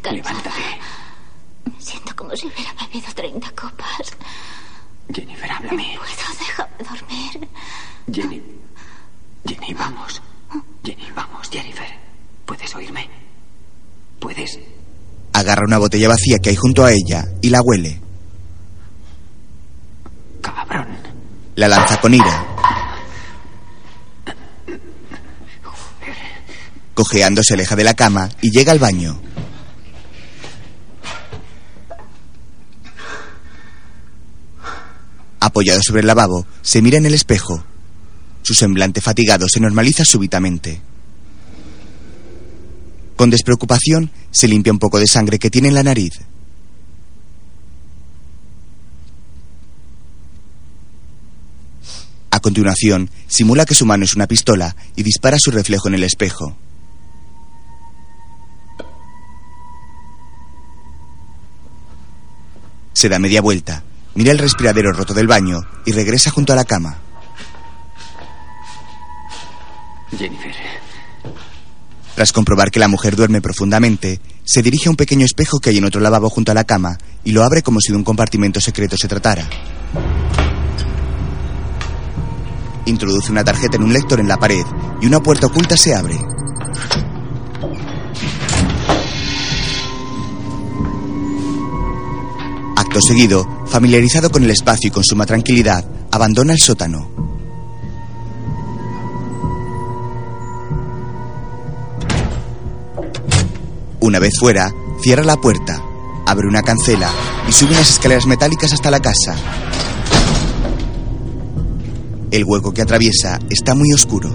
cansada. levántate. Me siento como si hubiera bebido 30 copas. Jennifer, No háblame. puedo, déjame dormir. Jenny. Jenny, vamos. Jenny, vamos, Jennifer. ¿Puedes oírme? ¿Puedes? agarra una botella vacía que hay junto a ella y la huele. Cabrón. La lanza con ira. Cojeando se aleja de la cama y llega al baño. Apoyado sobre el lavabo, se mira en el espejo. Su semblante fatigado se normaliza súbitamente. Con despreocupación, se limpia un poco de sangre que tiene en la nariz. A continuación, simula que su mano es una pistola y dispara su reflejo en el espejo. Se da media vuelta, mira el respiradero roto del baño y regresa junto a la cama. Jennifer. Tras comprobar que la mujer duerme profundamente, se dirige a un pequeño espejo que hay en otro lavabo junto a la cama y lo abre como si de un compartimento secreto se tratara. Introduce una tarjeta en un lector en la pared y una puerta oculta se abre. Acto seguido, familiarizado con el espacio y con suma tranquilidad, abandona el sótano. Una vez fuera, cierra la puerta, abre una cancela y sube unas escaleras metálicas hasta la casa. El hueco que atraviesa está muy oscuro.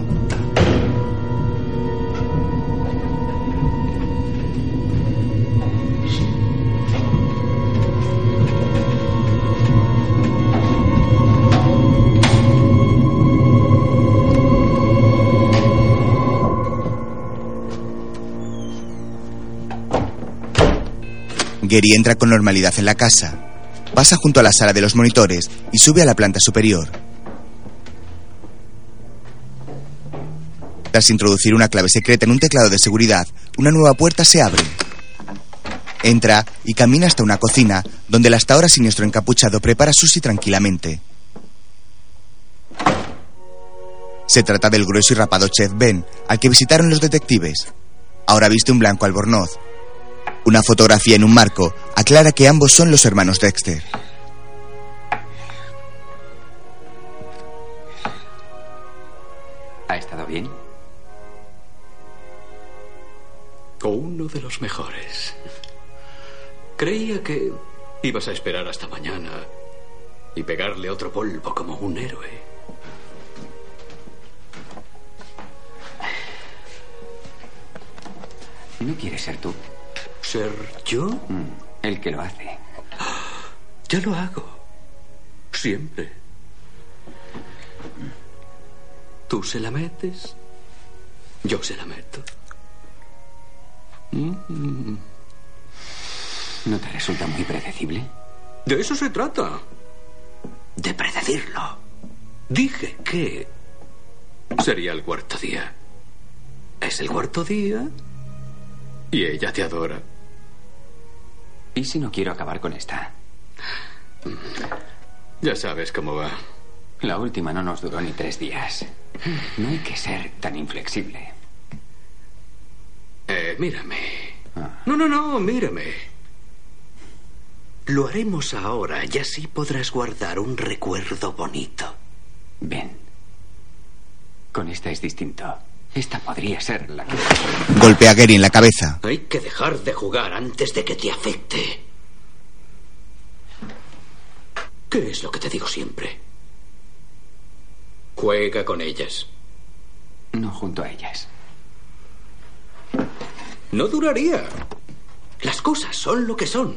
Gary entra con normalidad en la casa. Pasa junto a la sala de los monitores y sube a la planta superior. Tras introducir una clave secreta en un teclado de seguridad, una nueva puerta se abre. Entra y camina hasta una cocina donde el hasta ahora siniestro encapuchado prepara sushi tranquilamente. Se trata del grueso y rapado chef Ben, al que visitaron los detectives. Ahora viste un blanco albornoz. Una fotografía en un marco aclara que ambos son los hermanos Dexter. ¿Ha estado bien? O uno de los mejores. Creía que ibas a esperar hasta mañana y pegarle otro polvo como un héroe. ¿No quieres ser tú? ¿Ser yo? Mm, el que lo hace. Ya lo hago. Siempre. Tú se la metes, yo se la meto. Mm. ¿No te resulta muy predecible? De eso se trata. De predecirlo. Dije que sería el cuarto día. Es el cuarto día y ella te adora. ¿Y si no quiero acabar con esta? Ya sabes cómo va. La última no nos duró ni tres días. No hay que ser tan inflexible. Eh, mírame. No, no, no, mírame. Lo haremos ahora y así podrás guardar un recuerdo bonito. Ven. Con esta es distinto. Esta podría ser la que... Golpea a Gary en la cabeza. Hay que dejar de jugar antes de que te afecte. ¿Qué es lo que te digo siempre? Juega con ellas. No junto a ellas. No duraría. Las cosas son lo que son.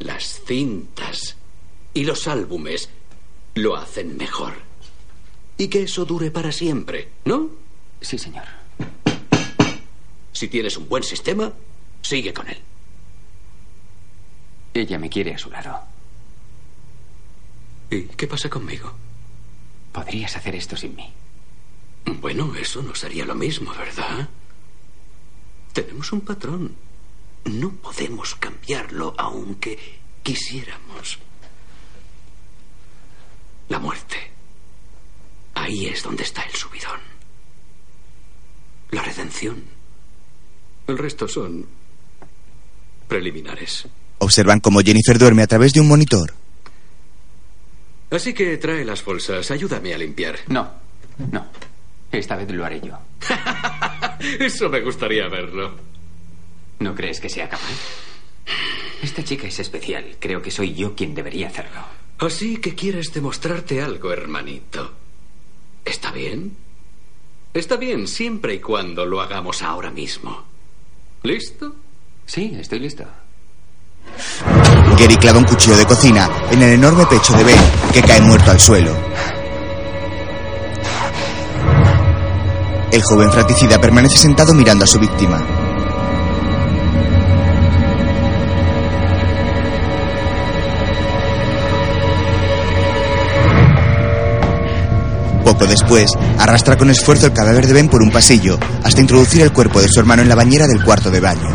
Las cintas y los álbumes lo hacen mejor. Y que eso dure para siempre, ¿no? Sí, señor. Si tienes un buen sistema, sigue con él. Ella me quiere a su lado. ¿Y qué pasa conmigo? Podrías hacer esto sin mí. Bueno, eso no sería lo mismo, ¿verdad? Tenemos un patrón. No podemos cambiarlo aunque quisiéramos. La muerte. Ahí es donde está el subidón. La redención. El resto son preliminares. Observan cómo Jennifer duerme a través de un monitor. Así que trae las bolsas. Ayúdame a limpiar. No, no. Esta vez lo haré yo. Eso me gustaría verlo. ¿No crees que sea capaz? Esta chica es especial. Creo que soy yo quien debería hacerlo. Así que quieres demostrarte algo, hermanito. ¿Está bien? Está bien siempre y cuando lo hagamos ahora mismo. ¿Listo? Sí, estoy listo. Gary clava un cuchillo de cocina en el enorme pecho de Ben, que cae muerto al suelo. El joven fratricida permanece sentado mirando a su víctima. Después, arrastra con esfuerzo el cadáver de Ben por un pasillo hasta introducir el cuerpo de su hermano en la bañera del cuarto de baño.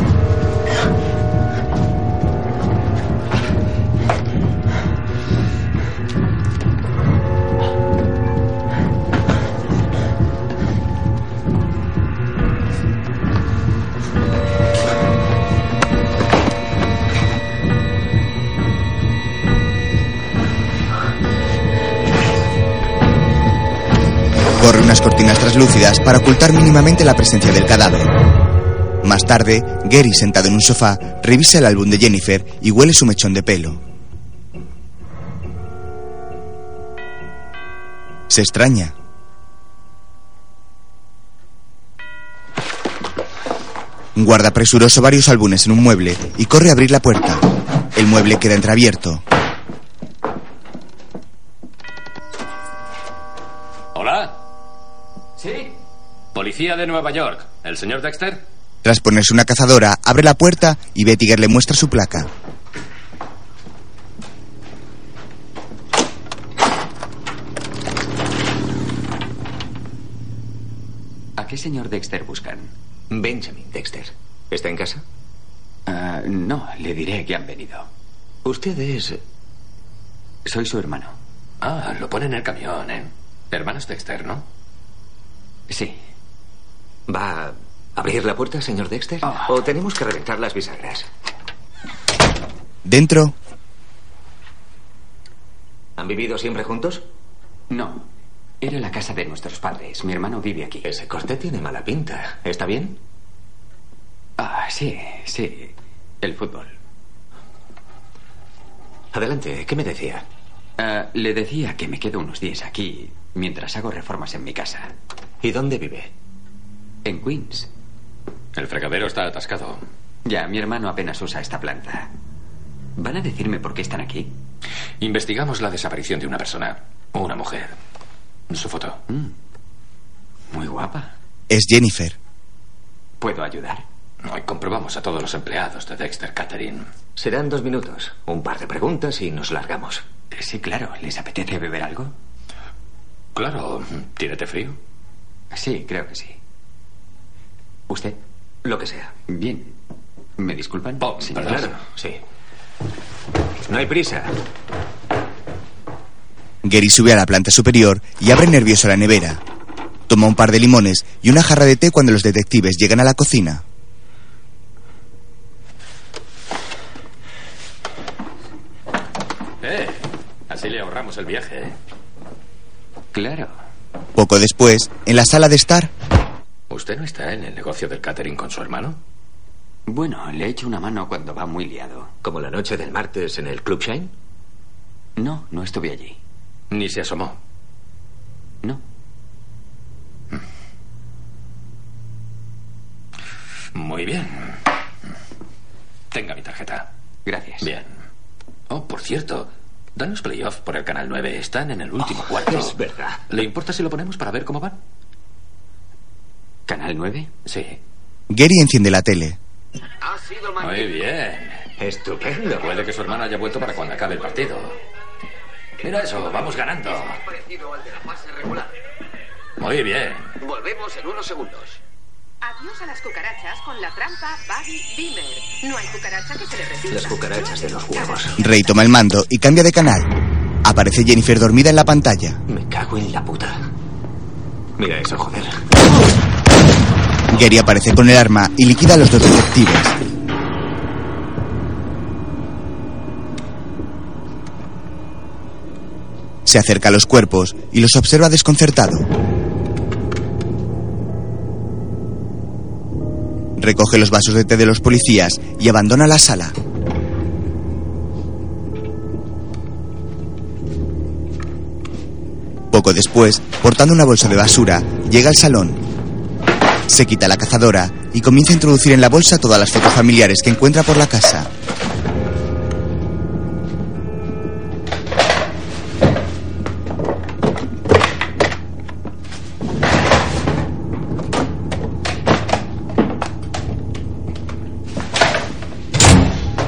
Translúcidas para ocultar mínimamente la presencia del cadáver. Más tarde, Gary, sentado en un sofá, revisa el álbum de Jennifer y huele su mechón de pelo. Se extraña. Guarda presuroso varios álbumes en un mueble y corre a abrir la puerta. El mueble queda entreabierto. ¿Sí? Policía de Nueva York. ¿El señor Dexter? Tras ponerse una cazadora, abre la puerta y Bettiger le muestra su placa. ¿A qué señor Dexter buscan? Benjamin Dexter. ¿Está en casa? Ah, no, le diré que han venido. Usted es... Soy su hermano. Ah, lo pone en el camión, ¿eh? Hermanos Dexter, ¿no? Sí. ¿Va a abrir la puerta, señor Dexter? Ah. ¿O tenemos que reventar las bisagras? Dentro, ¿Han vivido siempre juntos? No. Era la casa de nuestros padres. Mi hermano vive aquí. Ese corte tiene mala pinta. ¿Está bien? Ah, sí, sí. El fútbol. Adelante, ¿qué me decía? Ah, le decía que me quedo unos días aquí mientras hago reformas en mi casa. ¿Y dónde vive? En Queens. El fregadero está atascado. Ya, mi hermano apenas usa esta planta. ¿Van a decirme por qué están aquí? Investigamos la desaparición de una persona. Una mujer. Su foto. Muy guapa. es Jennifer. ¿Puedo ayudar? Hoy comprobamos a todos los empleados de Dexter Catherine. Serán dos minutos. Un par de preguntas y nos largamos. Sí, claro. ¿Les apetece beber algo? Claro. ¿Tiene té frío? Sí, creo que sí. ¿Usted? Lo que sea. Bien. ¿Me disculpan? Oh, señor? perdón. Claro, sí. No hay prisa. Gary sube a la planta superior y abre nervioso la nevera. Toma un par de limones y una jarra de té cuando los detectives llegan a la cocina. Eh, así le ahorramos el viaje, ¿eh? Claro. Poco después, en la sala de estar, ¿Usted no está en el negocio del catering con su hermano? Bueno, le echo una mano cuando va muy liado. ¿Como la noche del martes en el Club Shine? No, no estuve allí. Ni se asomó. No. Muy bien. Tenga mi tarjeta. Gracias. Bien. Oh, por cierto, danos playoff por el canal 9. Están en el último cuarto. Es verdad. ¿Le importa si lo ponemos para ver cómo van? ¿Canal 9? Sí. Gary enciende la tele. Ha sido Muy bien. Estupendo. Puede que su hermano haya vuelto para cuando acabe el partido. Mira eso, vamos ganando. Muy bien. Volvemos en unos segundos. Adiós a las cucarachas con la trampa Buddy Beamer. No hay cucaracha que se le resista. Las cucarachas de los huevos. Rey toma el mando y cambia de canal. Aparece Jennifer dormida en la pantalla. Me cago en la puta. Mira eso, joder. Gary aparece con el arma y liquida a los dos detectives. Se acerca a los cuerpos y los observa desconcertado. Recoge los vasos de té de los policías y abandona la sala. Poco después, portando una bolsa de basura, llega al salón. Se quita la cazadora y comienza a introducir en la bolsa todas las fotos familiares que encuentra por la casa.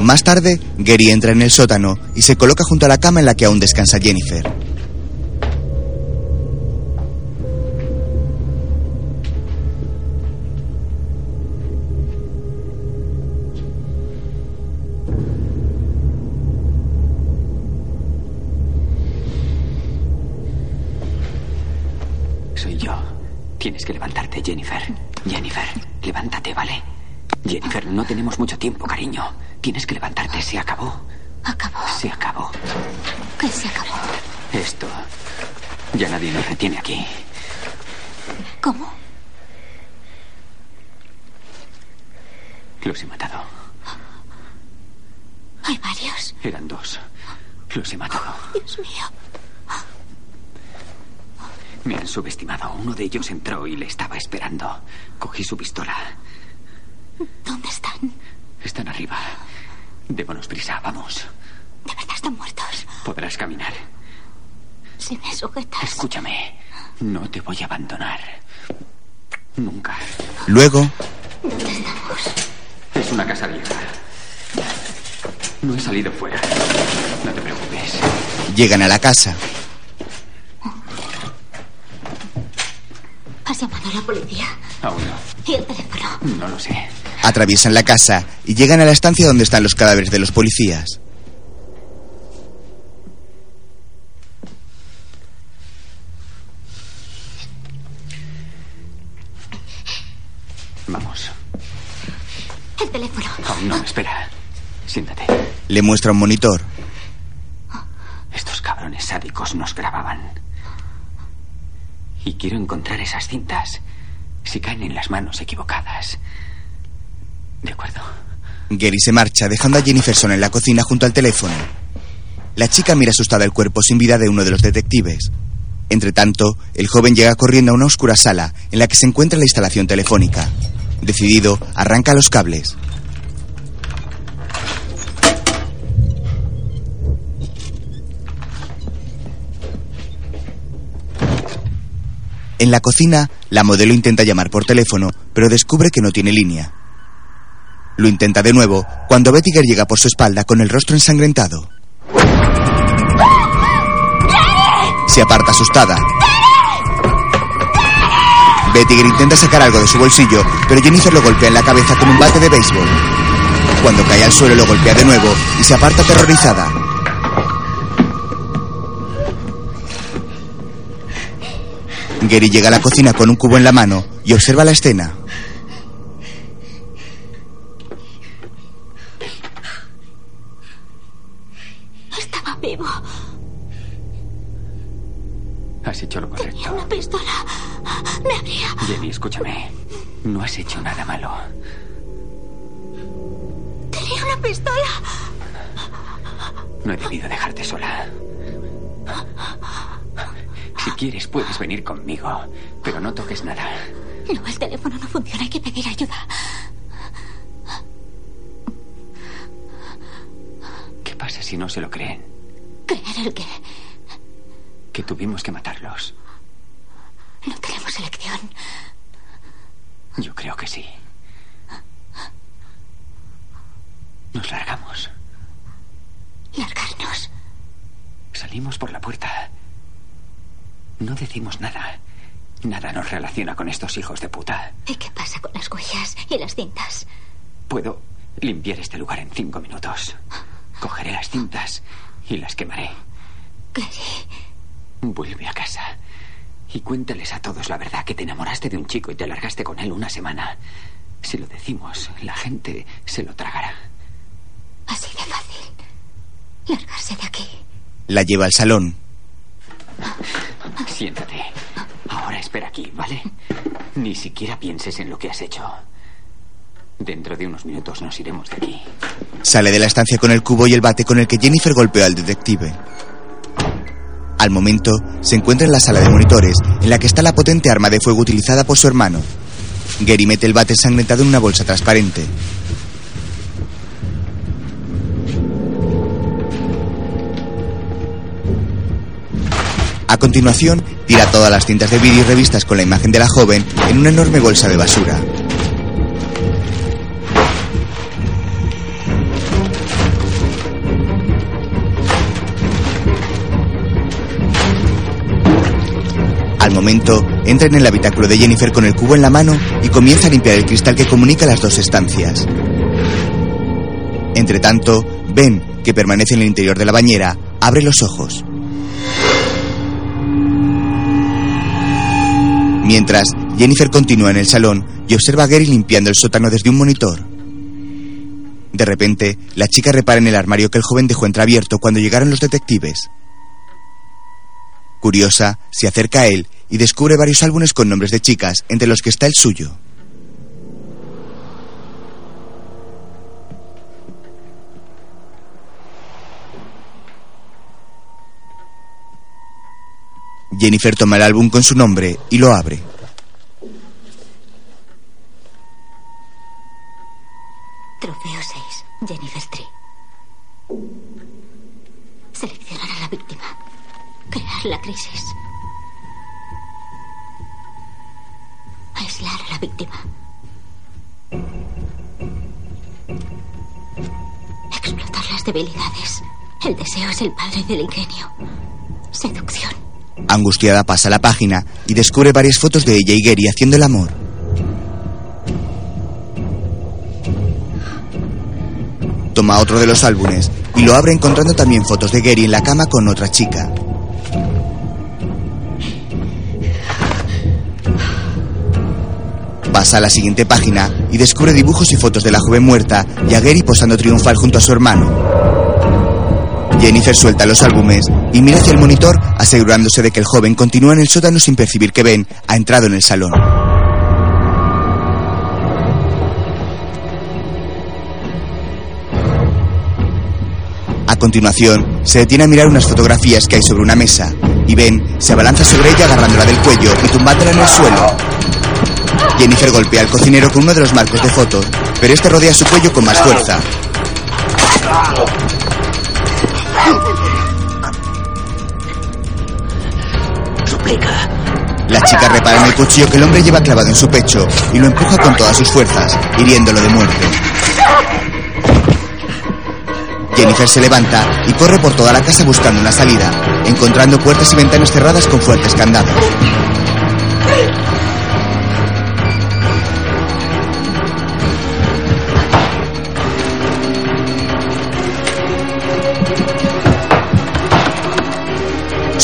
Más tarde, Gary entra en el sótano y se coloca junto a la cama en la que aún descansa Jennifer. Hay varios. Eran dos. Los he matado. Dios mío. Me han subestimado. Uno de ellos entró y le estaba esperando. Cogí su pistola. ¿Dónde están? Están arriba. Démonos prisa, vamos. De verdad están muertos. Podrás caminar. Si me sujetas. Escúchame. No te voy a abandonar. Nunca. Luego, ¿Dónde estamos? Es una casa vieja. No he salido fuera. No te preocupes. llegan a la casa. ¿Has llamado a la policía? Aún no. ¿Y el teléfono? No lo sé. Atraviesan la casa y llegan a la estancia donde están los cadáveres de los policías. Vamos. El teléfono. Aún no, espera. Siéntate. Le muestra un monitor. Estos cabrones sádicos nos grababan. Y quiero encontrar esas cintas. Si caen en las manos equivocadas. De acuerdo. Gary se marcha, dejando a Jennifer sola en la cocina junto al teléfono. La chica mira asustada el cuerpo sin vida de uno de los detectives. Entre tanto, el joven llega corriendo a una oscura sala en la que se encuentra la instalación telefónica. Decidido, arranca los cables. En la cocina, la modelo intenta llamar por teléfono, pero descubre que no tiene línea. Lo intenta de nuevo cuando Bettiger llega por su espalda con el rostro ensangrentado. Se aparta asustada. Bettiger intenta sacar algo de su bolsillo, pero Jennifer lo golpea en la cabeza con un bate de béisbol. Cuando cae al suelo lo golpea de nuevo y se aparta aterrorizada. Gary llega a la cocina con un cubo en la mano y observa la escena. Estaba vivo. Has hecho lo correcto. Tenía una pistola. Me habría. Jenny, escúchame. No has hecho nada malo. Tenía una pistola. No he debido dejarte sola. Si quieres, puedes venir conmigo, pero no toques nada. No, el teléfono no funciona. Hay que pedir ayuda. ¿Qué pasa si no se lo creen? ¿Creer el qué? Que tuvimos que matarlos. No tenemos elección. Yo creo que sí. Nos largamos. ¿Largarnos? Salimos por la puerta. No decimos nada. Nada nos relaciona con estos hijos de puta. ¿Y qué pasa con las huellas y las cintas? Puedo limpiar este lugar en cinco minutos. Cogeré las cintas y las quemaré. Clary. Vuelve a casa y cuéntales a todos la verdad que te enamoraste de un chico y te largaste con él una semana. Si lo decimos, la gente se lo tragará. Así de fácil. Largarse de aquí. La lleva al salón. Siéntate. Ahora espera aquí, ¿vale? Ni siquiera pienses en lo que has hecho. Dentro de unos minutos nos iremos de aquí. Sale de la estancia con el cubo y el bate con el que Jennifer golpeó al detective. Al momento, se encuentra en la sala de monitores, en la que está la potente arma de fuego utilizada por su hermano. Gary mete el bate ensangrentado en una bolsa transparente. A continuación, tira todas las cintas de vídeo y revistas con la imagen de la joven en una enorme bolsa de basura. Al momento, entra en el habitáculo de Jennifer con el cubo en la mano y comienza a limpiar el cristal que comunica las dos estancias. Entre tanto, Ben, que permanece en el interior de la bañera, abre los ojos. Mientras, Jennifer continúa en el salón y observa a Gary limpiando el sótano desde un monitor. De repente, la chica repara en el armario que el joven dejó entreabierto cuando llegaron los detectives. Curiosa, se acerca a él y descubre varios álbumes con nombres de chicas, entre los que está el suyo. Jennifer toma el álbum con su nombre y lo abre. Trofeo 6. Jennifer Tree. Seleccionar a la víctima. Crear la crisis. Aislar a la víctima. Explotar las debilidades. El deseo es el padre del ingenio. Seducción. Angustiada pasa la página y descubre varias fotos de ella y Gary haciendo el amor. Toma otro de los álbumes y lo abre encontrando también fotos de Gary en la cama con otra chica. Pasa a la siguiente página y descubre dibujos y fotos de la joven muerta y a Gary posando triunfal junto a su hermano. Jennifer suelta los álbumes y mira hacia el monitor asegurándose de que el joven continúa en el sótano sin percibir que Ben ha entrado en el salón. A continuación, se detiene a mirar unas fotografías que hay sobre una mesa y Ben se abalanza sobre ella agarrándola del cuello y tumbándola en el suelo. Jennifer golpea al cocinero con uno de los marcos de fotos, pero este rodea su cuello con más fuerza. La chica repara en el cuchillo que el hombre lleva clavado en su pecho y lo empuja con todas sus fuerzas, hiriéndolo de muerte. Jennifer se levanta y corre por toda la casa buscando una salida, encontrando puertas y ventanas cerradas con fuertes candados.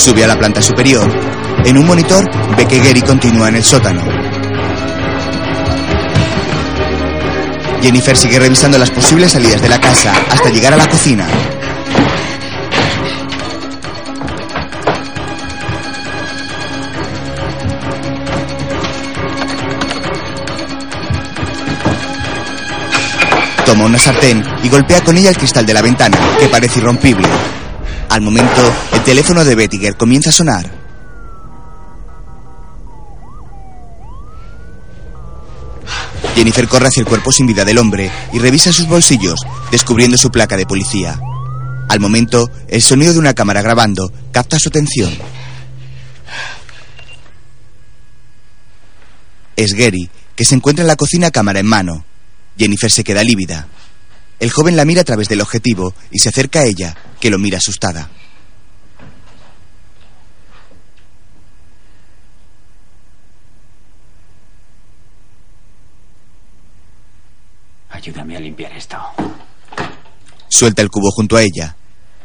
Sube a la planta superior. En un monitor ve que Gary continúa en el sótano. Jennifer sigue revisando las posibles salidas de la casa hasta llegar a la cocina. Toma una sartén y golpea con ella el cristal de la ventana, que parece irrompible. Al momento, el teléfono de Bettiger comienza a sonar. Jennifer corre hacia el cuerpo sin vida del hombre y revisa sus bolsillos, descubriendo su placa de policía. Al momento, el sonido de una cámara grabando capta su atención. Es Gary, que se encuentra en la cocina cámara en mano. Jennifer se queda lívida. El joven la mira a través del objetivo y se acerca a ella, que lo mira asustada. Ayúdame a limpiar esto. Suelta el cubo junto a ella.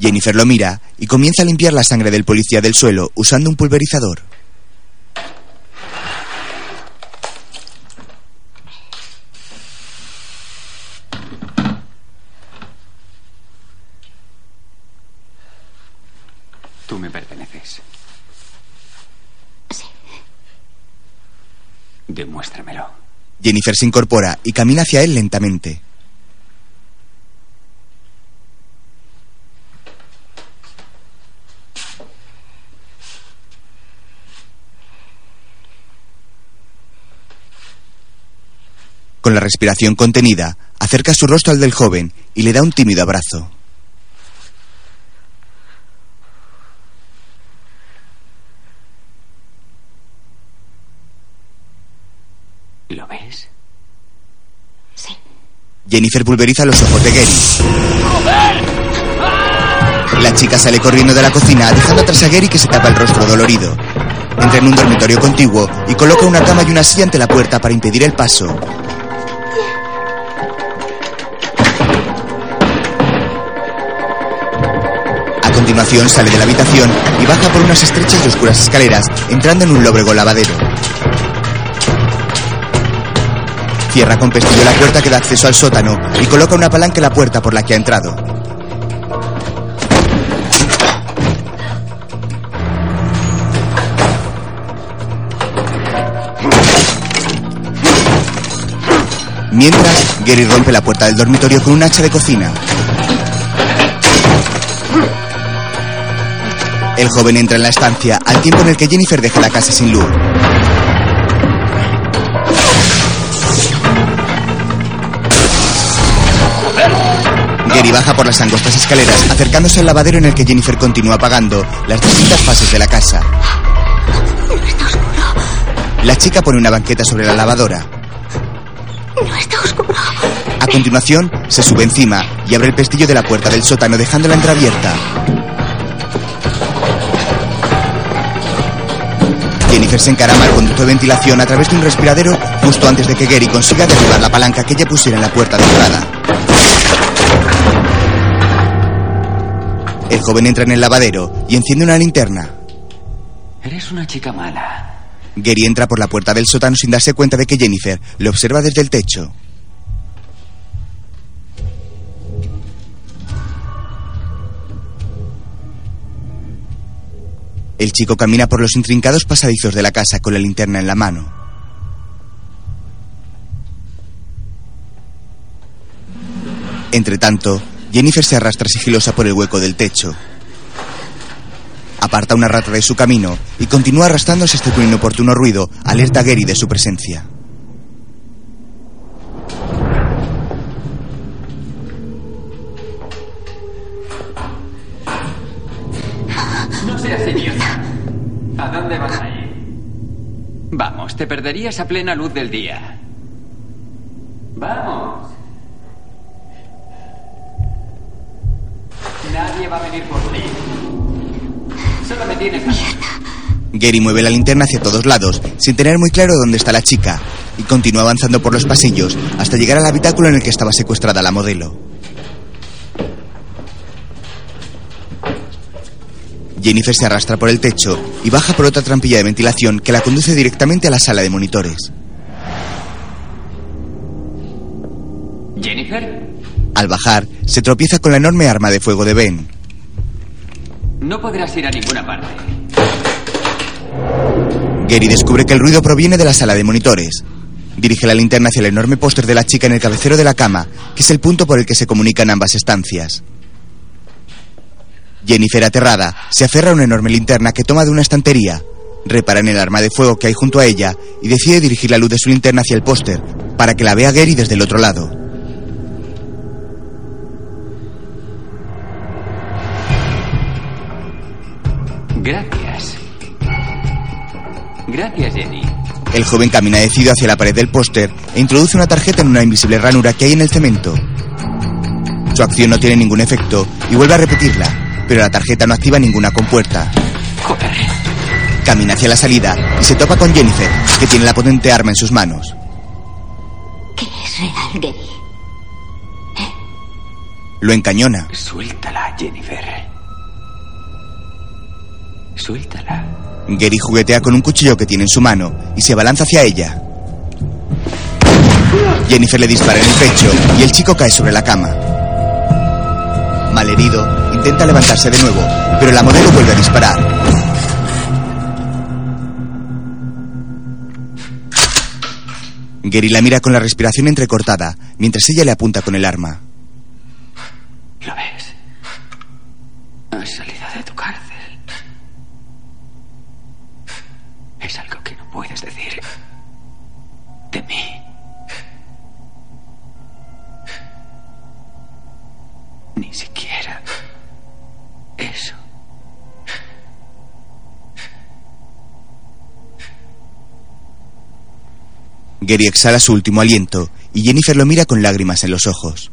Jennifer lo mira y comienza a limpiar la sangre del policía del suelo usando un pulverizador. Tú me perteneces. Sí. Demuéstramelo. Jennifer se incorpora y camina hacia él lentamente. Con la respiración contenida, acerca su rostro al del joven y le da un tímido abrazo. ¿Lo ves? Sí. Jennifer pulveriza los ojos de Gary. La chica sale corriendo de la cocina, dejando atrás a Gary que se tapa el rostro dolorido. Entra en un dormitorio contiguo y coloca una cama y una silla ante la puerta para impedir el paso. A continuación sale de la habitación y baja por unas estrechas y oscuras escaleras, entrando en un lóbrego lavadero. Cierra con pestillo la puerta que da acceso al sótano y coloca una palanca en la puerta por la que ha entrado. Mientras, Gary rompe la puerta del dormitorio con un hacha de cocina. El joven entra en la estancia al tiempo en el que Jennifer deja la casa sin luz. Gary baja por las angostas escaleras, acercándose al lavadero en el que Jennifer continúa apagando las distintas fases de la casa. No está oscuro. La chica pone una banqueta sobre la lavadora. No está oscuro. A continuación, se sube encima y abre el pestillo de la puerta del sótano dejándola entreabierta. Jennifer se encarama al conducto de ventilación a través de un respiradero justo antes de que Gary consiga derribar la palanca que ella pusiera en la puerta de entrada. El joven entra en el lavadero y enciende una linterna. Eres una chica mala. Gary entra por la puerta del sótano sin darse cuenta de que Jennifer le observa desde el techo. El chico camina por los intrincados pasadizos de la casa con la linterna en la mano. Entre tanto, Jennifer se arrastra sigilosa por el hueco del techo. Aparta una rata de su camino y continúa arrastrándose hasta que un inoportuno ruido alerta a Gary de su presencia. No seas idiota. ¿A dónde vas a ir? Vamos, te perderías a plena luz del día. Vamos. Nadie va a venir por ti. Solo me tienes a... Gary mueve la linterna hacia todos lados, sin tener muy claro dónde está la chica, y continúa avanzando por los pasillos hasta llegar al habitáculo en el que estaba secuestrada la modelo. Jennifer se arrastra por el techo y baja por otra trampilla de ventilación que la conduce directamente a la sala de monitores. ¿Jennifer? Al bajar, se tropieza con la enorme arma de fuego de Ben. No podrás ir a ninguna parte. Gary descubre que el ruido proviene de la sala de monitores. Dirige la linterna hacia el enorme póster de la chica en el cabecero de la cama, que es el punto por el que se comunican ambas estancias. Jennifer, aterrada, se aferra a una enorme linterna que toma de una estantería, repara en el arma de fuego que hay junto a ella y decide dirigir la luz de su linterna hacia el póster para que la vea Gary desde el otro lado. Gracias. Gracias, Jenny. El joven camina decidido hacia la pared del póster e introduce una tarjeta en una invisible ranura que hay en el cemento. Su acción no tiene ningún efecto y vuelve a repetirla, pero la tarjeta no activa ninguna compuerta. Joder. Camina hacia la salida y se topa con Jennifer, que tiene la potente arma en sus manos. ¿Qué es real, Gary? Lo encañona. Suéltala, Jennifer. Suéltala. Gary juguetea con un cuchillo que tiene en su mano y se abalanza hacia ella. Jennifer le dispara en el pecho y el chico cae sobre la cama. Malherido, intenta levantarse de nuevo, pero la modelo vuelve a disparar. Gary la mira con la respiración entrecortada, mientras ella le apunta con el arma. Gary exhala su último aliento y Jennifer lo mira con lágrimas en los ojos.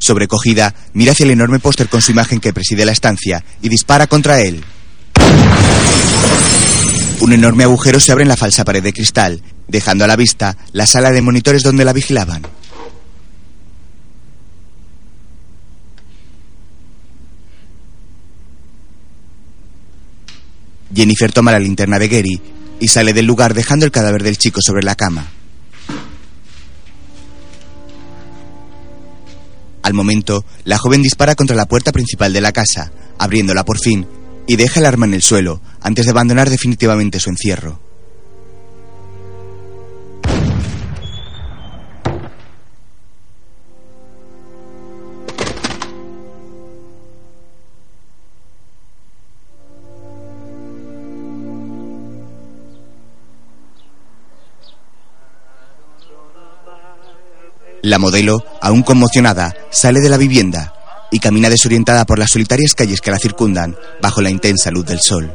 Sobrecogida, mira hacia el enorme póster con su imagen que preside la estancia y dispara contra él. Un enorme agujero se abre en la falsa pared de cristal, dejando a la vista la sala de monitores donde la vigilaban. Jennifer toma la linterna de Gary y sale del lugar dejando el cadáver del chico sobre la cama. Al momento, la joven dispara contra la puerta principal de la casa, abriéndola por fin, y deja el arma en el suelo antes de abandonar definitivamente su encierro. La modelo, aún conmocionada, sale de la vivienda y camina desorientada por las solitarias calles que la circundan bajo la intensa luz del sol.